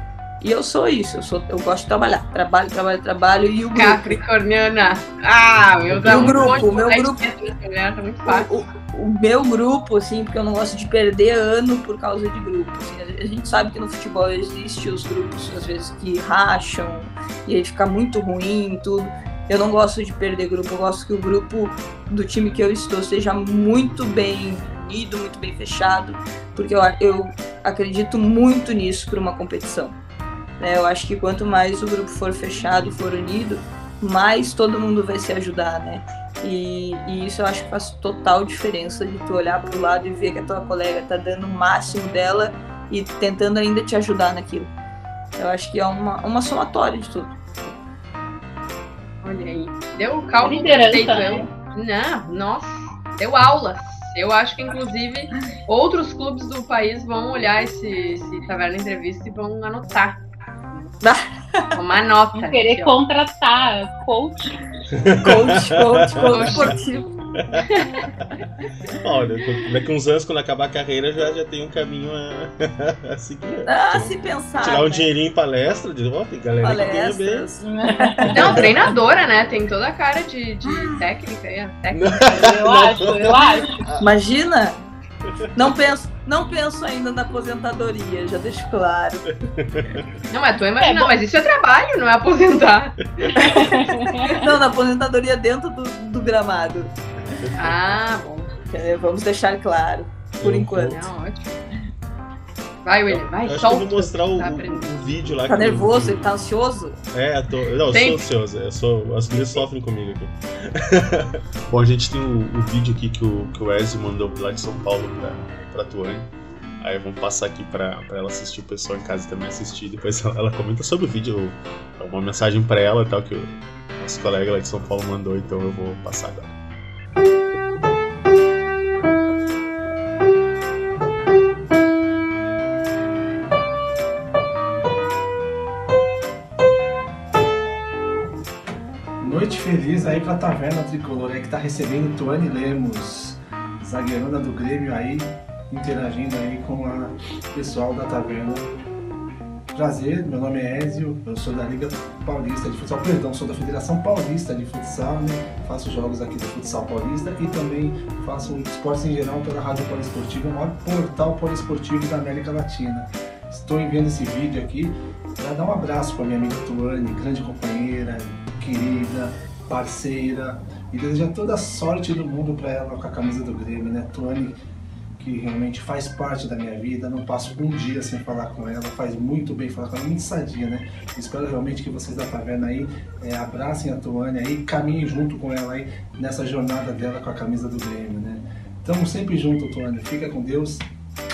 e eu sou isso, eu, sou, eu gosto de trabalhar. Trabalho, trabalho, trabalho e o grupo. Capricorniana. Ah, meu Deus. O grupo, o meu grupo. Tá muito fácil. O, meu grupo, assim, porque eu não gosto de perder ano por causa de grupo. Assim, a gente sabe que no futebol existe os grupos, às vezes, que racham e aí fica muito ruim e tudo. Eu não gosto de perder grupo, eu gosto que o grupo do time que eu estou seja muito bem unido, muito bem fechado, porque eu, eu acredito muito nisso para uma competição. Né? Eu acho que quanto mais o grupo for fechado for unido, mais todo mundo vai se ajudar, né? E, e, isso eu acho que faz total diferença de tu olhar para o lado e ver que a tua colega tá dando o máximo dela e tentando ainda te ajudar naquilo. Eu acho que é uma, uma somatória de tudo. Olha aí. Deu cálculo perfeito. Né? Não, nossa, deu aulas. Eu acho que, inclusive, outros clubes do país vão olhar esse, esse Taverna Entrevista e vão anotar. Uma nota. Vão querer contratar coach. Coach, coach, coach esportivo. Olha, daqui uns anos, quando acabar a carreira, já, já tem um caminho a, a seguir. Ah, se pensar. Tirar um né? dinheirinho em palestra, de tem galera que ganha. Palestras. Não, treinadora, né? Tem toda a cara de, de técnica aí. Técnica. Eu acho, eu acho. Imagina! Não penso, não penso ainda na aposentadoria, já deixo claro. Não, mas tu imagina, É, mas isso é trabalho, não é aposentar. Não, na aposentadoria dentro do, do gramado. Ah, bom. É, vamos deixar claro, por Eu enquanto. Não, ótimo. Vai, William, vai, Eu acho que eu solta. vou mostrar o, Tá vídeo lá. Tá que eu- nervoso, ele tá ansioso? É, eu tô. Não, eu Tem. sou ansioso. Eu sou, as meninas sofrem comigo aqui. Bom, a gente tem o, o vídeo aqui que o, que o Ezio mandou lá de São Paulo pra, pra Tuane. Aí vamos passar aqui pra, pra ela assistir, o pessoal em casa também assistir. Depois ela, ela comenta sobre o vídeo, uma mensagem pra ela e tal, que o nosso colega lá de São Paulo mandou, então eu vou passar agora. Feliz aí pra Taverna Tricolor aí que tá recebendo Tuane Lemos, zagueirona do Grêmio aí, interagindo aí com o pessoal da Taverna. Prazer, meu nome é Ezio, eu sou da Liga Paulista de Futsal, perdão, sou da Federação Paulista de Futsal, né? faço jogos aqui do Futsal Paulista e também faço esportes em geral pela Rádio Poliesportiva, o maior portal poliesportivo da América Latina. Estou enviando esse vídeo aqui para dar um abraço para minha amiga Tuane, grande companheira, querida, parceira, e desejar toda a sorte do mundo para ela com a camisa do Grêmio, né? Tuane, que realmente faz parte da minha vida, não passo um dia sem falar com ela, faz muito bem falar com ela, muito sadia, né? Espero realmente que vocês da taverna aí é, abracem a Tuane aí, caminhem junto com ela aí nessa jornada dela com a camisa do Grêmio, né? Estamos sempre juntos, Tuane. Fica com Deus.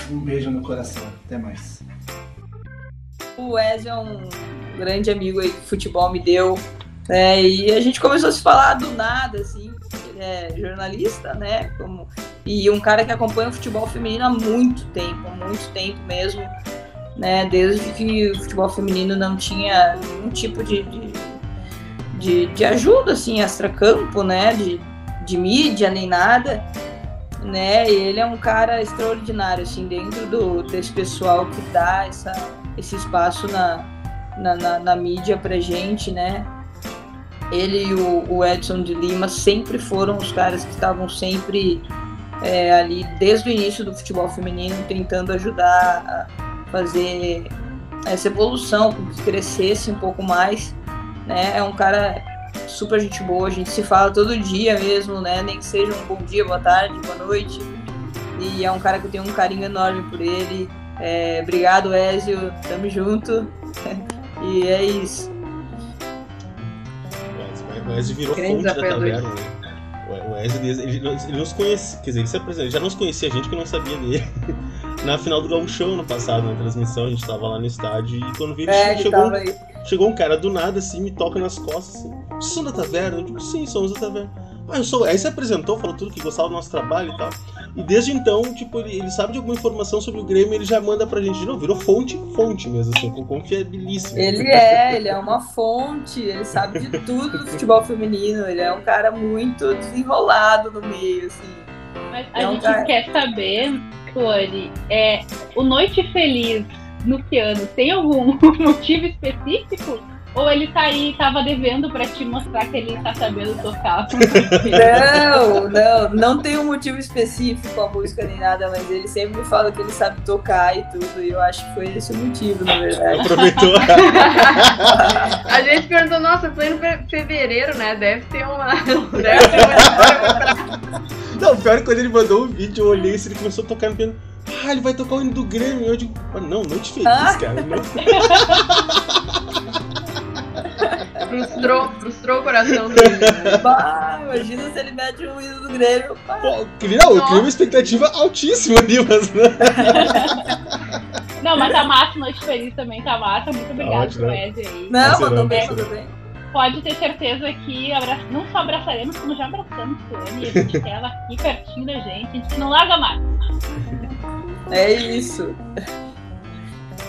Um beijo no coração. Até mais. O Ezio é um grande amigo aí futebol me deu. Né? e a gente começou a se falar do nada, assim. Ele é jornalista, né? Como, e um cara que acompanha o futebol feminino há muito tempo, há muito tempo mesmo. Né? Desde que o futebol feminino não tinha nenhum tipo de, de, de, de ajuda, assim, extra-campo, né? De, de mídia, nem nada. Né? E ele é um cara extraordinário, assim, dentro do, desse pessoal que dá essa, esse espaço na, na, na, na mídia pra gente, né? Ele e o, o Edson de Lima sempre foram os caras que estavam sempre é, ali desde o início do futebol feminino, tentando ajudar a fazer essa evolução, que crescesse um pouco mais. Né? É um cara super gente boa, a gente se fala todo dia mesmo, né? Nem que seja um bom dia, boa tarde, boa noite. E é um cara que eu tenho um carinho enorme por ele. É, obrigado, Ezio. Tamo junto. e é isso. O Ezio virou Grandes fonte da taverna, né? O o Ezio, ele, ele, ele nos conhecia, quer dizer, ele se apresentou, ele já nos conhecia, a gente que não sabia dele. Na final do Gauchão, no passado, na transmissão, a gente tava lá no estádio e quando vi ele, É, chegou, chegou um cara do nada assim, me toca nas costas assim. Vocês são da taverna? Eu digo, sim, somos da taverna. Ah, eu sou. Aí se apresentou, falou tudo que gostava do nosso trabalho e tal. E desde então, tipo, ele, ele sabe de alguma informação sobre o Grêmio, ele já manda pra gente. Não, virou fonte, fonte mesmo, assim, com confiabilíssimo. Ele é, ele é uma fonte, ele sabe de tudo do futebol feminino, ele é um cara muito desenrolado no meio, assim. Mas a É um gente cara- quer saber, Tuane, é, o Noite Feliz no piano tem algum motivo específico? Ou ele tá aí, tava devendo pra te mostrar que ele tá sabendo tocar? Não, não, não tem um motivo específico a música nem nada, mas ele sempre me fala que ele sabe tocar e tudo, e eu acho que foi esse o motivo, na verdade. Aproveitou. A gente perguntou, nossa, pleno fe- fevereiro, né? Deve ter uma. Deve ter uma Não, pior que quando ele mandou o vídeo, eu olhei e ele começou a tocar no piano. Ah, ele vai tocar o hino do Grêmio. Eu digo, ah, não, não te feliz, Ah. cara. Não. frustrou, frustrou o coração dele. Né? Bah, imagina se ele mete um hino do Grêmio. Pô, eu criei uma expectativa altíssima ali, mas não. Não, mas tá massa, Noite Feliz também tá massa. Muito obrigada, ótimo, né? Aí. Não, mandou bem, mandou bem. Pode ter certeza que abra... não só abraçaremos, como já abraçamos Tuane. E a gente quer ela aqui pertinho da gente. A gente não larga mais. É isso.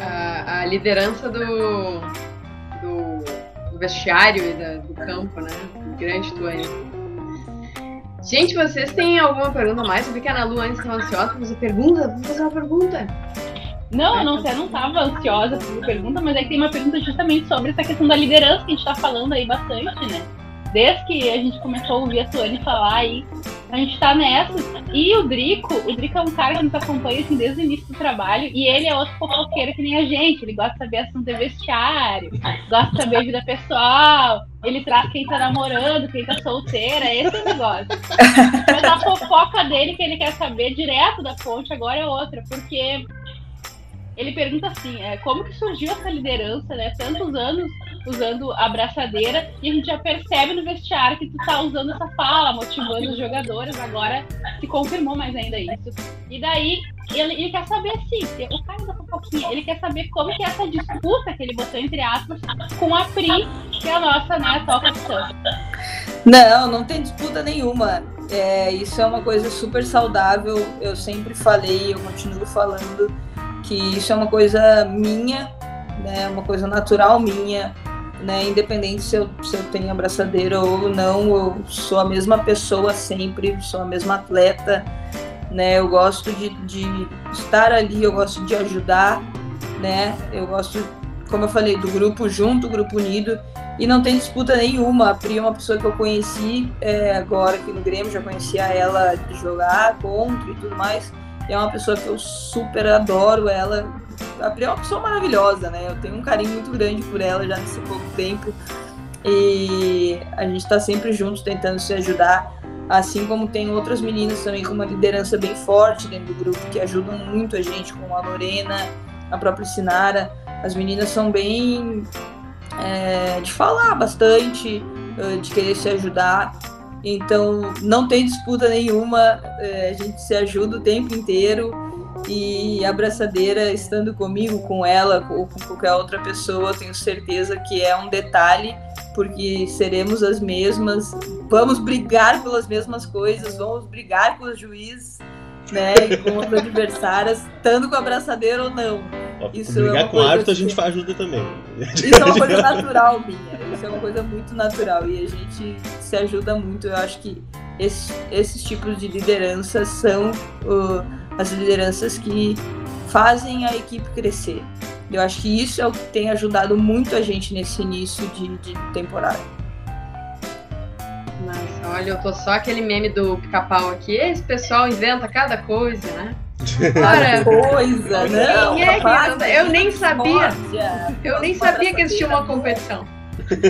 A, a liderança do vestiário e da- do campo, né? Grande Tuane. Gente, vocês têm alguma pergunta mais? Eu vi que a Ana Lu antes estava ansiosa pra fazer pergunta. Vou fazer uma pergunta. Não, eu não eu não tava ansiosa por uma pergunta, mas é que tem uma pergunta justamente sobre essa questão da liderança que a gente tá falando aí bastante, né? Desde que a gente começou a ouvir a Tuane falar aí, a gente tá nessa. E o Drico, o Drico é um cara que nos acompanha assim, desde o início do trabalho, e ele é outro fofoqueiro que nem a gente. Ele gosta de saber assunto de vestiário, gosta de saber vida pessoal, ele traz quem tá namorando, quem tá solteira, esse é o negócio. Mas a fofoca dele que ele quer saber direto da fonte agora é outra, porque ele pergunta assim, é, como que surgiu essa liderança, né? Tantos anos usando a abraçadeira e a gente já percebe no vestiário que tu tá usando essa fala, motivando os jogadores, agora se confirmou mais ainda isso. E daí, ele, ele quer saber assim, o cara da fofoquinha, ele quer saber como que é essa disputa que ele botou entre aspas com a Pri, que é a nossa, né, atual capitã. Não, não tem disputa nenhuma. É, isso é uma coisa super saudável. Eu sempre falei, eu continuo falando que isso é uma coisa minha, né, uma coisa natural minha, né, independente se eu, se eu tenho abraçadeira ou não, eu sou a mesma pessoa sempre, sou a mesma atleta, né, eu gosto de, de estar ali, eu gosto de ajudar, né, eu gosto, como eu falei, do grupo junto, grupo unido, e não tem disputa nenhuma. A Pri é uma pessoa que eu conheci é, agora aqui no Grêmio, já conhecia ela de jogar contra e tudo mais. E é uma pessoa que eu super adoro ela. A Pri é uma pessoa maravilhosa, né? Eu tenho um carinho muito grande por ela já nesse pouco tempo. E a gente está sempre juntos tentando se ajudar. Assim como tem outras meninas também com uma liderança bem forte dentro do grupo que ajudam muito a gente, como a Lorena, a própria Sinara. As meninas são bem é, de falar bastante, de querer se ajudar. Então não tem disputa nenhuma, é, a gente se ajuda o tempo inteiro e a abraçadeira estando comigo, com ela ou com qualquer outra pessoa, tenho certeza que é um detalhe, porque seremos as mesmas, vamos brigar pelas mesmas coisas, vamos brigar com os juízes, né, e com os adversários, estando com a abraçadeira ou não. Isso brigar é com o árbitro a gente ajuda também. Isso é uma coisa natural minha, isso é uma coisa muito natural e a gente se ajuda muito. Eu acho que esse, esses tipos de lideranças são uh, as lideranças que fazem a equipe crescer. Eu acho que isso é o que tem ajudado muito a gente nesse início de, de temporada. Nossa, olha, eu tô só aquele meme do pica-pau aqui. Esse pessoal inventa cada coisa, né? Cara, coisa, não. É eu nem sabia. Eu nem sabia que existia uma competição.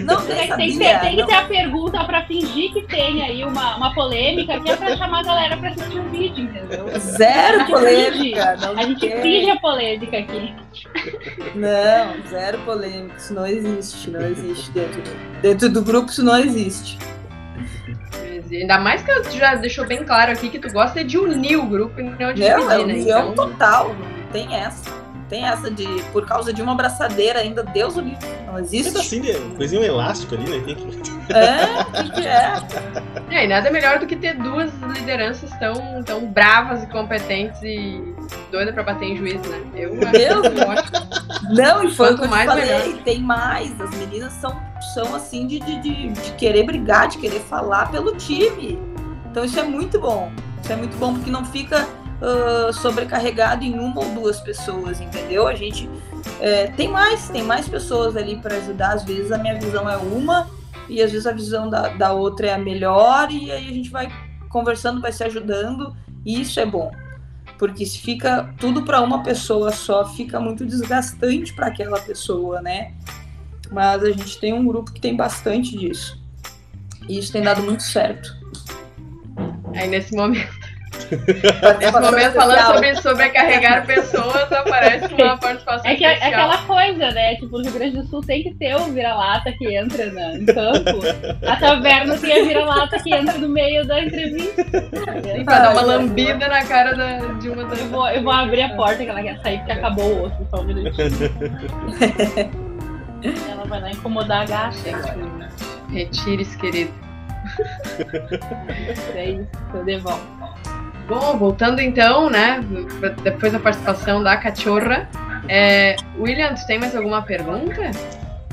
Não, tem, tem, que ter, tem que ter a pergunta pra fingir que tem aí uma, uma polêmica, que é pra chamar a galera pra assistir o um vídeo, entendeu? Zero polêmica. a gente finge a polêmica aqui. Não, zero polêmica. Isso não existe, não existe dentro, dentro do grupo, isso não existe. Ainda mais que tu já deixou bem claro aqui que tu gosta de unir o grupo e não de não, dividir, é né? Então... total, não tem essa tem essa de por causa de uma abraçadeira ainda, Deus o livre. Não existe. assim, coisinha um elástico ali, né? Tem que... É, que, que é? É, e nada melhor do que ter duas lideranças tão, tão bravas e competentes e doida pra bater em juiz, né? Eu Deus, Não, e foi o que eu mais falei, melhor. tem mais. As meninas são, são assim de, de, de, de querer brigar, de querer falar pelo time. Então isso é muito bom. Isso é muito bom porque não fica uh, sobrecarregado em uma ou duas pessoas, entendeu? A gente é, tem mais, tem mais pessoas ali para ajudar. Às vezes a minha visão é uma e às vezes a visão da, da outra é a melhor e aí a gente vai conversando, vai se ajudando e isso é bom. Porque se fica tudo para uma pessoa só, fica muito desgastante para aquela pessoa, né? Mas a gente tem um grupo que tem bastante disso. E isso tem dado muito certo. Aí nesse momento Nesse momento, falando sobre sobrecarregar pessoas, aparece uma participação É, que, é aquela coisa, né? Tipo, no Rio Grande do Sul tem que ter o vira-lata que entra no, em campo. A taverna tem a vira-lata que entra no meio da entrevista. Tem pra dar uma lambida na cara da, de uma das... Eu vou, eu vou abrir a porta que ela quer sair porque acabou o osso, só um minutinho. ela vai lá incomodar a gata. Retire-se, querido. É isso, eu devolvo. Bom, voltando então, né? Depois da participação da cachorra. É, William, tu tem mais alguma pergunta?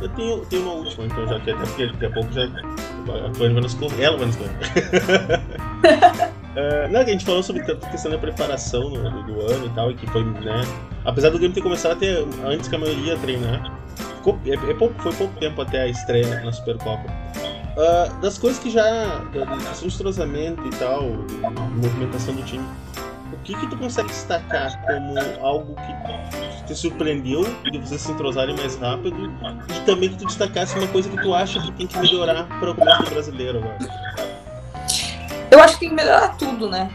Eu tenho, tenho uma última, então, já que até porque daqui a pouco já. A Tuane vai nos correr. Ela vai nos correr. Uh, não, a gente falou sobre a questão da preparação no, do, do, ano e tal, e que foi, né? Apesar do game ter começado até antes que a maioria treinar, ficou, é, é pouco, foi pouco tempo até a estreia na Supercopa. Uh, das coisas que já. da questão de entrosamento e tal, movimentação do time, o que que tu consegue destacar como algo que te surpreendeu de vocês se entrosarem mais rápido e também que tu destacasse uma coisa que tu acha que tem que melhorar para o começo brasileiro agora? Eu acho que tem que melhorar tudo, né?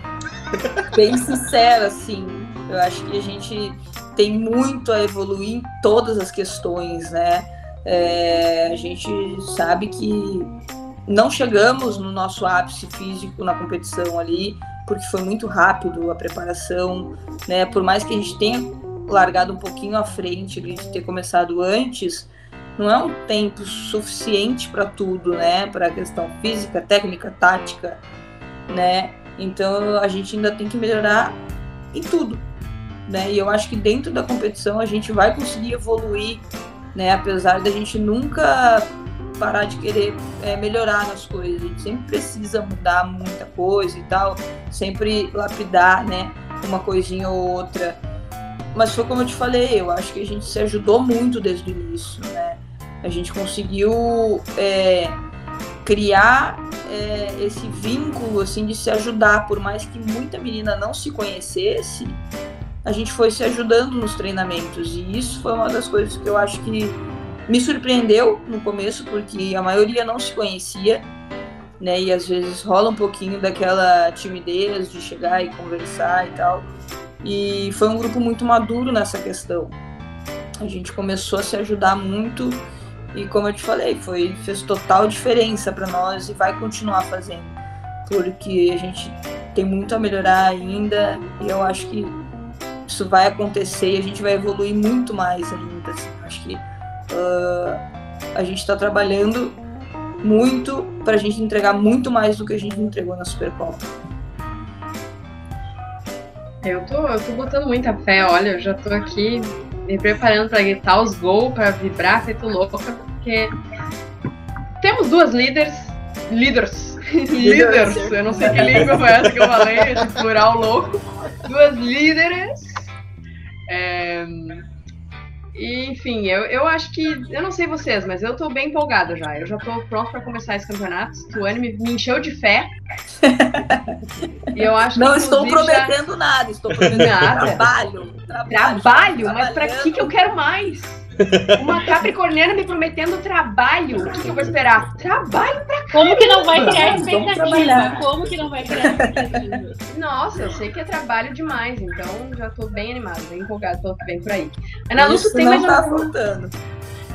Bem sincera, assim. Eu acho que a gente tem muito a evoluir em todas as questões, né? É, a gente sabe que não chegamos no nosso ápice físico na competição ali, porque foi muito rápido a preparação, né? Por mais que a gente tenha largado um pouquinho à frente de ter começado antes, não é um tempo suficiente para tudo, né? Para a questão física, técnica, tática né? Então a gente ainda tem que melhorar em tudo, né? E eu acho que dentro da competição a gente vai conseguir evoluir, né? Apesar da gente nunca parar de querer é, melhorar nas coisas, a gente sempre precisa mudar muita coisa e tal, sempre lapidar, né? Uma coisinha ou outra. Mas foi como eu te falei, eu acho que a gente se ajudou muito desde o início, né? A gente conseguiu é, criar é, esse vínculo assim de se ajudar, por mais que muita menina não se conhecesse, a gente foi se ajudando nos treinamentos e isso foi uma das coisas que eu acho que me surpreendeu no começo porque a maioria não se conhecia, né? E às vezes rola um pouquinho daquela timidez de chegar e conversar e tal. E foi um grupo muito maduro nessa questão. A gente começou a se ajudar muito e como eu te falei, foi fez total diferença para nós e vai continuar fazendo, porque a gente tem muito a melhorar ainda e eu acho que isso vai acontecer e a gente vai evoluir muito mais ainda. Assim. Acho que uh, a gente está trabalhando muito para a gente entregar muito mais do que a gente entregou na Supercopa. Eu tô, eu tô botando muita fé, olha, eu já tô aqui me preparando para gritar os gols, para vibrar feito louca, porque temos duas líderes, líderes, líderes, eu não sei que língua foi essa que eu falei, esse plural louco, duas líderes. É, enfim, eu, eu acho que. Eu não sei vocês, mas eu tô bem empolgada já. Eu já tô pronto pra começar esse campeonato. Tuane me, me encheu de fé. e eu acho Não estou prometendo já... nada, estou prometendo nada. Trabalho, trabalho. Trabalho? Mas pra que, que eu quero mais? Uma capricorniana me prometendo trabalho. O que, que eu vou esperar? Trabalho pra cá. Como que não vai criar expectativa? Como que não vai criar expectativa? Nossa, eu sei que é trabalho demais, então já tô bem animada, bem empolgada pelo que vem por aí. Ana Lúcia tem mais tá faltando.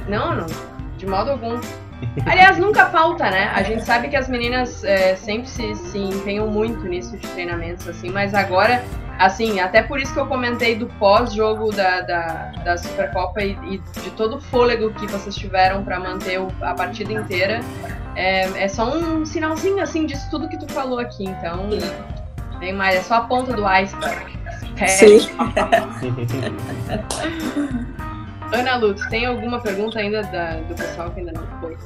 Não, não. De modo algum. Aliás, nunca falta, né? A gente sabe que as meninas é, sempre se, se empenham muito nisso de treinamentos, assim, mas agora assim, até por isso que eu comentei do pós-jogo da, da, da, Supercopa e, e, de todo o fôlego que vocês tiveram para manter o, a partida inteira. É, é só um sinalzinho, assim, disso tudo que tu falou aqui. Então, tem mais, é só a ponta do iceberg. É. Sim. Ana Lutz, tem alguma pergunta ainda da, do pessoal que ainda não foi?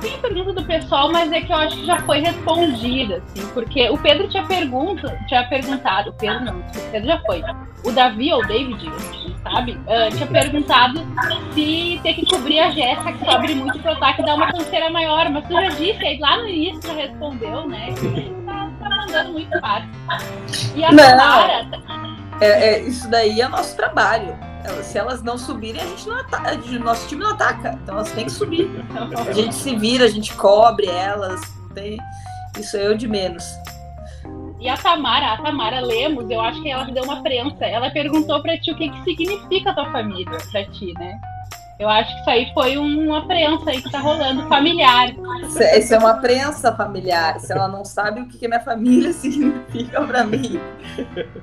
Tem pergunta do pessoal, mas é que eu acho que já foi respondida, assim, porque o Pedro tinha, pergunta, tinha perguntado, o Pedro não, o Pedro já foi. O Davi ou o David, sabe, uh, tinha perguntado se ter que cobrir a Jéssica, que sobe muito pro ataque, dá uma canseira maior, mas tu já disse, aí lá no início já respondeu, né, que tá, tá mandando muito fácil. E a Samara... É, é, isso daí é nosso trabalho se elas não subirem, a gente não ataca, nosso time não ataca. Então elas têm que subir. A gente se vira, a gente cobre elas. Tem, isso é eu de menos. E a Tamara, a Tamara Lemos, eu acho que ela deu uma prensa. Ela perguntou pra ti o que, que significa a tua família pra ti, né? Eu acho que isso aí foi uma prensa aí que tá rolando, familiar. Isso é uma prensa familiar. Se ela não sabe o que, que minha família significa para mim,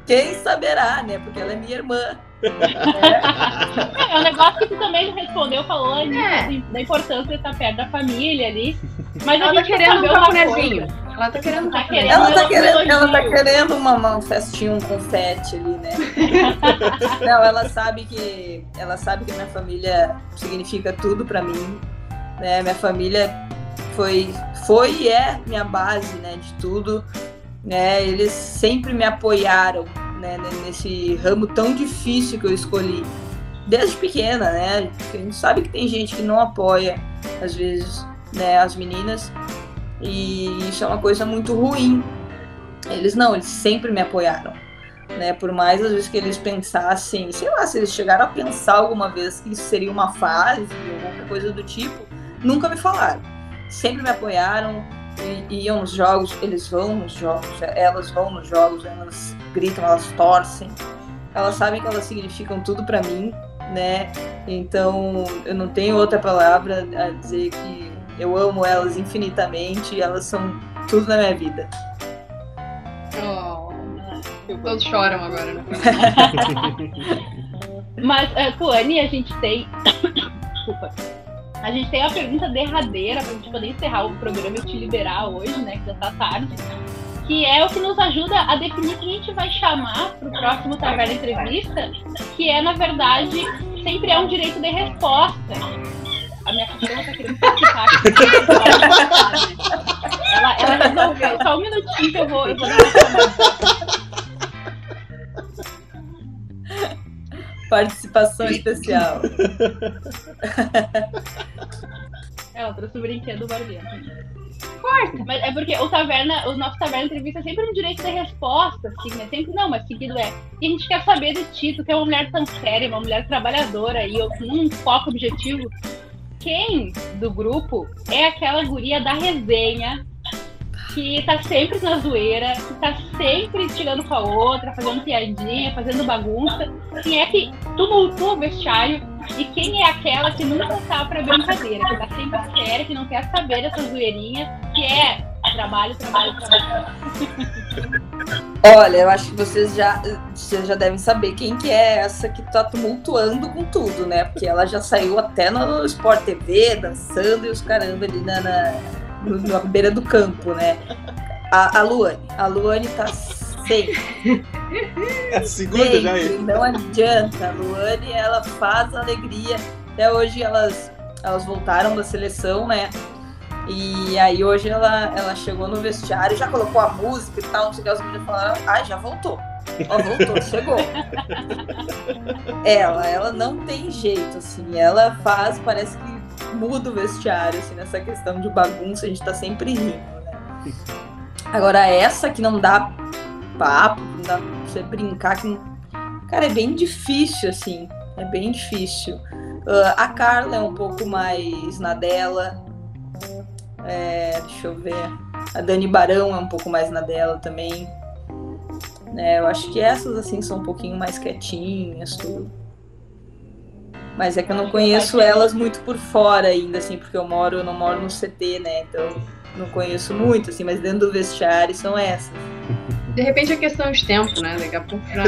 quem saberá, né? Porque ela é minha irmã. É, é um negócio que tu também respondeu, falou é. da importância de estar perto da família ali. Mas ela a tá gente tá querendo um cafunézinho. Ela tá querendo Tá tá querendo- Ela tá, querendo, ela tá querendo uma, uma festinha, um confete ali, né? Não, ela sabe que ela sabe que minha família significa tudo pra mim, né? Minha família foi foi e é minha base, né, de tudo, né? Eles sempre me apoiaram, né, nesse ramo tão difícil que eu escolhi. Desde pequena, né? Porque a gente sabe que tem gente que não apoia às vezes, né, as meninas. E isso é uma coisa muito ruim. Eles não, eles sempre me apoiaram. Né? Por mais às vezes que eles pensassem, sei lá, se eles chegaram a pensar alguma vez que isso seria uma fase ou qualquer coisa do tipo, nunca me falaram. Sempre me apoiaram, e, iam nos jogos, eles vão nos jogos, elas vão nos jogos, elas gritam, elas torcem. Elas sabem que elas significam tudo pra mim, né? Então eu não tenho outra palavra a dizer que eu amo elas infinitamente e elas são tudo na minha vida. Oh, todos choram agora, né? Mas, uh, Tuane, a gente tem. Desculpa. A gente tem a pergunta derradeira pra gente poder encerrar o programa e te liberar hoje, né? Que já tá tarde. Que é o que nos ajuda a definir quem a gente vai chamar pro próximo Taverna Entrevista, que é, na verdade, sempre é um direito de resposta. A minha cachorra tá querendo participar aqui. Ela, ela resolveu. Só um minutinho que eu vou, eu vou dar uma. Participação especial. Ela trouxe o brinquedo barulhento. Corta! Mas é porque o taverna, o nosso taverna entrevista é sempre um direito de resposta, assim, né? Sempre não, mas seguido é. E a gente quer saber de ti, tu que é uma mulher tão séria, uma mulher trabalhadora e com um foco objetivo. Quem do grupo é aquela guria da resenha que tá sempre na zoeira, que tá sempre tirando com a outra, fazendo piadinha, fazendo bagunça. Quem é que tumultua o vestiário e quem é aquela que nunca tá pra brincadeira, que tá sempre séria, que não quer saber dessa zoeirinha, que é trabalho, trabalho, trabalho. Olha, eu acho que vocês já, vocês já devem saber quem que é essa que tá tumultuando com tudo, né? Porque ela já saiu até no Sport TV, dançando e os caramba ali na, na, na beira do campo, né? A, a Luane. A Luane tá sempre. É a segunda já aí. não adianta. A Luane, ela faz alegria. Até hoje elas, elas voltaram da seleção, né? E aí hoje ela, ela chegou no vestiário, já colocou a música e tal, não sei o que, as meninas falaram, ai, já voltou. Ó, voltou, chegou. Ela, ela não tem jeito, assim, ela faz, parece que muda o vestiário, assim, nessa questão de bagunça, a gente tá sempre rindo, né? Agora, essa que não dá papo, não dá pra você brincar, que Cara, é bem difícil, assim. É bem difícil. Ah, a Carla é um pouco mais na dela. É, deixa eu ver. A Dani Barão é um pouco mais na dela também. É, eu acho que essas, assim, são um pouquinho mais quietinhas, tudo. Mas é que eu não conheço elas muito por fora ainda, assim, porque eu moro, eu não moro no CT, né? Então não conheço muito, assim, mas dentro do vestiário são essas. De repente é questão de tempo, né? Daqui a pouco já.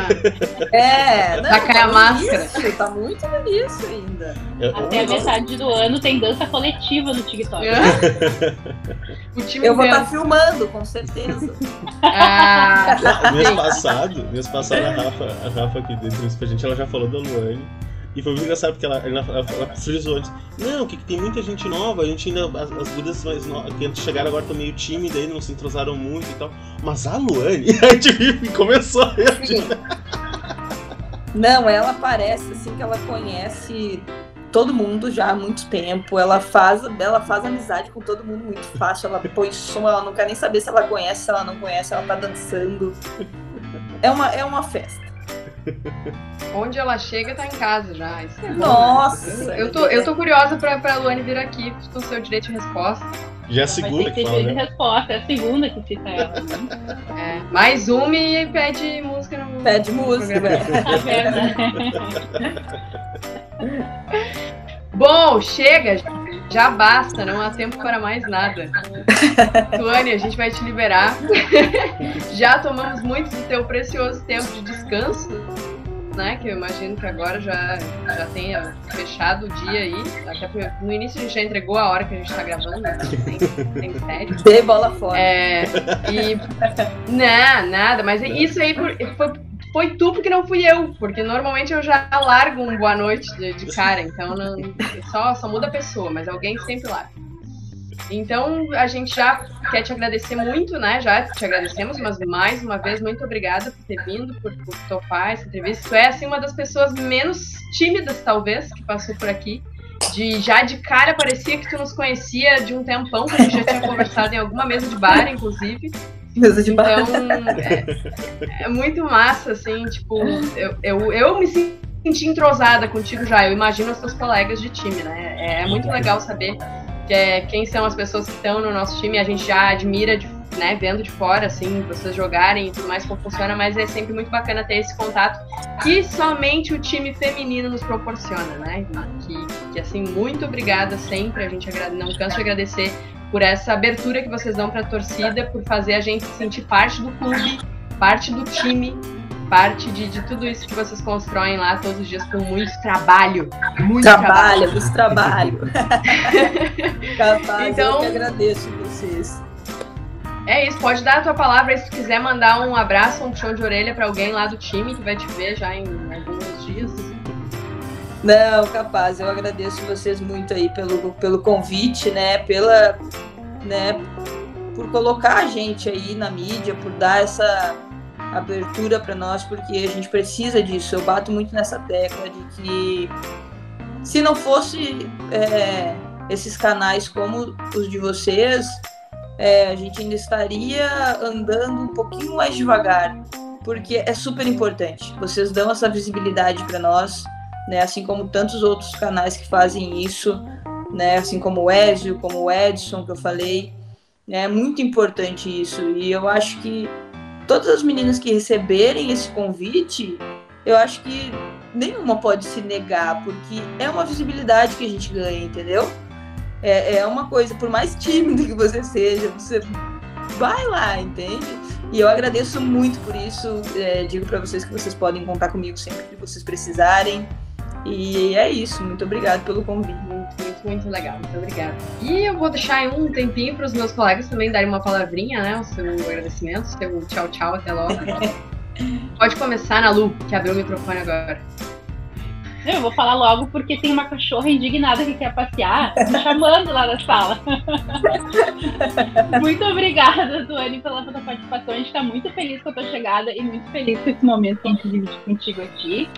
É, não, cair a máscara. início, tá muito início ainda. Eu- Até a metade do ano tem dança coletiva no TikTok. o time Eu vou estar inteiro. filmando, com certeza. Ah, Mês passado, mês passado a Rafa, a Rafa que deu entrevista pra gente, ela já falou da Luane. E foi muito engraçado porque ela, ela, ela, frisou antes. Não, que, que tem muita gente nova, a gente ainda. As, as gurias mais novas que chegaram agora estão meio tímidas aí, não se entrosaram muito e tal. Mas a Luane, a gente começou a. Sim. Não, ela parece assim que ela conhece todo mundo já há muito tempo. Ela faz, ela faz amizade com todo mundo muito fácil. Ela põe som, ela não quer nem saber se ela conhece, se ela não conhece, ela tá dançando. É uma, é uma festa. Onde ela chega, tá em casa já. Isso é bom. Nossa! Eu tô, eu tô curiosa pra, pra Luane vir aqui com seu direito de resposta. Já é a segunda que que fala, né? resposta, é a segunda que cita ela. Né? É, mais uma e pede música no. Pede música. Tá vendo? Bom, chega! Já basta, não há tempo para mais nada. Tuane, a gente vai te liberar. Já tomamos muito do teu precioso tempo de descanso né? Que eu imagino que agora já, já tenha fechado o dia aí. Até no início a gente já entregou a hora que a gente tá gravando, né? Tem, tem sério. Dei bola fora. É, e. Não, nada, mas isso aí foi, foi tu porque não fui eu. Porque normalmente eu já largo um boa noite de, de cara, então não, só, só muda a pessoa, mas alguém sempre larga. Então a gente já quer te agradecer muito, né? Já te agradecemos, mas mais uma vez, muito obrigada por ter vindo, por, por topar essa entrevista. Tu é assim uma das pessoas menos tímidas, talvez, que passou por aqui. De já de cara parecia que tu nos conhecia de um tempão, que a gente já tinha conversado em alguma mesa de bar, inclusive. Mesa de bar. Então, é, é muito massa, assim, tipo, eu, eu, eu me senti entrosada contigo já, eu imagino os teus colegas de time, né? É, é muito legal saber que é, quem são as pessoas que estão no nosso time, a gente já admira, de, né, vendo de fora, assim, vocês jogarem e tudo mais, como funciona, mas é sempre muito bacana ter esse contato que somente o time feminino nos proporciona, né? Que, que assim, muito obrigada sempre, a gente não canso de agradecer por essa abertura que vocês dão para a torcida, por fazer a gente se sentir parte do clube, parte do time, parte de, de tudo isso que vocês constroem lá todos os dias com muito trabalho. Muito Trabalho, muito trabalho. Capaz, Então- eu que agradeço vocês. É isso, pode dar a tua palavra se tu quiser mandar um abraço, um puxão de orelha para alguém lá do time que vai te ver já em dias. Não, capaz, eu agradeço vocês muito aí pelo, pelo convite, né? Pela. Né, por colocar a gente aí na mídia, por dar essa abertura para nós, porque a gente precisa disso. Eu bato muito nessa tecla de que se não fosse é, esses canais como os de vocês, é, a gente ainda estaria andando um pouquinho mais devagar, porque é super importante. Vocês dão essa visibilidade para nós né? Assim como tantos outros canais que fazem isso, né? Assim como o Ezio, como o Edson, que eu falei. né? É muito importante isso. E eu acho que todas as meninas que receberem esse convite, eu acho que nenhuma pode se negar, porque é uma visibilidade que a gente ganha, entendeu? É, é uma coisa, por mais tímida que você seja, você vai lá, entende? E eu agradeço muito por isso. É, digo para vocês que vocês podem contar comigo sempre que vocês precisarem. E é isso. Muito obrigado pelo convite. Muito, muito, muito legal. Muito obrigada. E eu vou deixar aí um tempinho para os meus colegas também darem uma palavrinha, né? O seu agradecimento, o seu tchau, tchau, até logo. Pode começar, Nalu, que abriu o microfone agora. Eu vou falar logo porque tem uma cachorra indignada que quer passear, me chamando lá da sala. muito obrigada, Tuane, pela tua participação. A gente está muito feliz com a tua chegada e muito feliz com esse momento que a gente divide contigo aqui.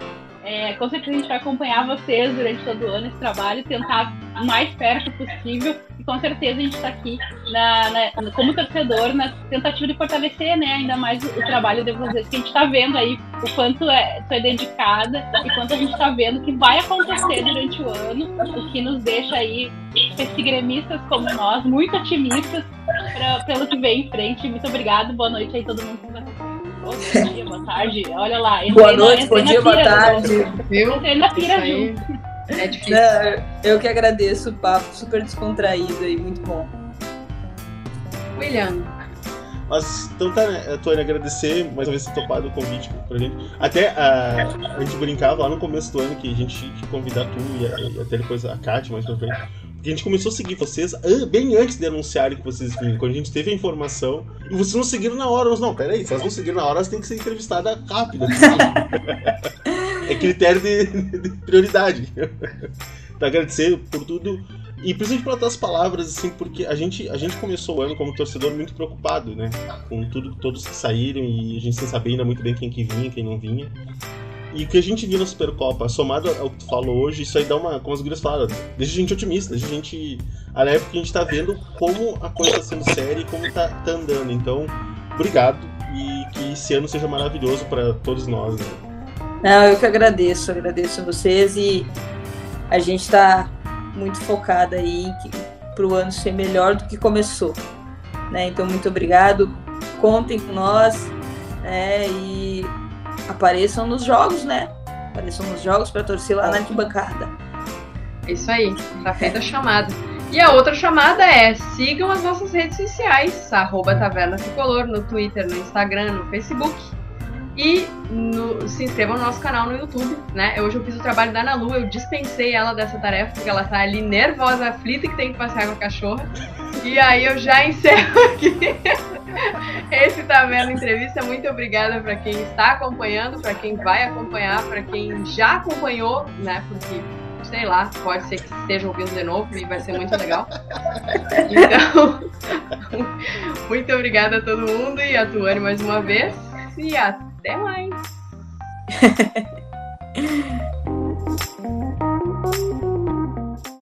É, com certeza a gente vai acompanhar vocês durante todo o ano esse trabalho, tentar o mais perto possível e com certeza a gente está aqui na, na, como torcedor na tentativa de fortalecer né, ainda mais o, trabalho de vocês, que a gente está vendo aí o quanto é, é dedicada e quanto a gente está vendo que vai acontecer durante o ano, o que nos deixa aí gremistas como nós, muito otimistas pra, pelo que vem em frente. Muito obrigado, boa noite aí todo mundo Bom dia, boa tarde. Olha lá. Boa na- noite, bom dia, boa tarde. Viu? Entrei na pira junto. É difícil. Não, eu que agradeço o papo, super descontraído e muito bom. William, Mas, então tá, né, Tony, agradecer mais uma vez ter topado o convite pra gente. Até a, a gente brincava lá no começo do ano que a gente tinha que convidar tu e, a- e até depois a Kátia mais pra frente. A gente começou a seguir vocês bem antes de anunciarem que vocês vinham. Quando a gente teve a informação. E vocês não seguiram na hora. Nós, não, peraí, se elas não seguiram na hora, elas têm que ser entrevistadas rápido. é critério de, de prioridade. então, agradecer por tudo. E principalmente pelas tuas palavras, assim, porque a gente, a gente começou o ano como torcedor muito preocupado, né? Com tudo, todos que saíram e a gente sem saber ainda muito bem quem que vinha, quem não vinha. E o que a gente viu na Supercopa, somado ao que tu falou hoje, isso aí dá uma, como as gurias falaram, deixa a gente otimista, deixa a gente alegre porque a gente tá vendo como a coisa tá sendo séria e como tá, tá andando. Então, obrigado e que esse ano seja maravilhoso para todos nós, né? Não, eu que agradeço, agradeço vocês e a gente está muito focada aí para o ano ser melhor do que começou. Né? Então, muito obrigado, contem com nós né? e apareçam nos jogos, né? Apareçam nos jogos para torcer lá na arquibancada. é isso aí. Tá feita a chamada. E a outra chamada é sigam as nossas redes sociais, arroba Taverna Tricolor, no Twitter, no Instagram, no Facebook. E no- se se inscrevam no nosso canal no YouTube, né? Hoje eu fiz o trabalho da Ana Lu, eu dispensei ela dessa tarefa, porque ela tá ali nervosa, aflita que tem que passear com a cachorra. E aí eu já encerro aqui. Esse tá vendo entrevista. Muito obrigada para quem está acompanhando, para quem vai acompanhar, para quem já acompanhou, né? Porque sei lá, pode ser que esteja ouvindo de novo e vai ser muito legal. Então, muito obrigada a todo mundo e a Tuane mais uma vez. E até mais!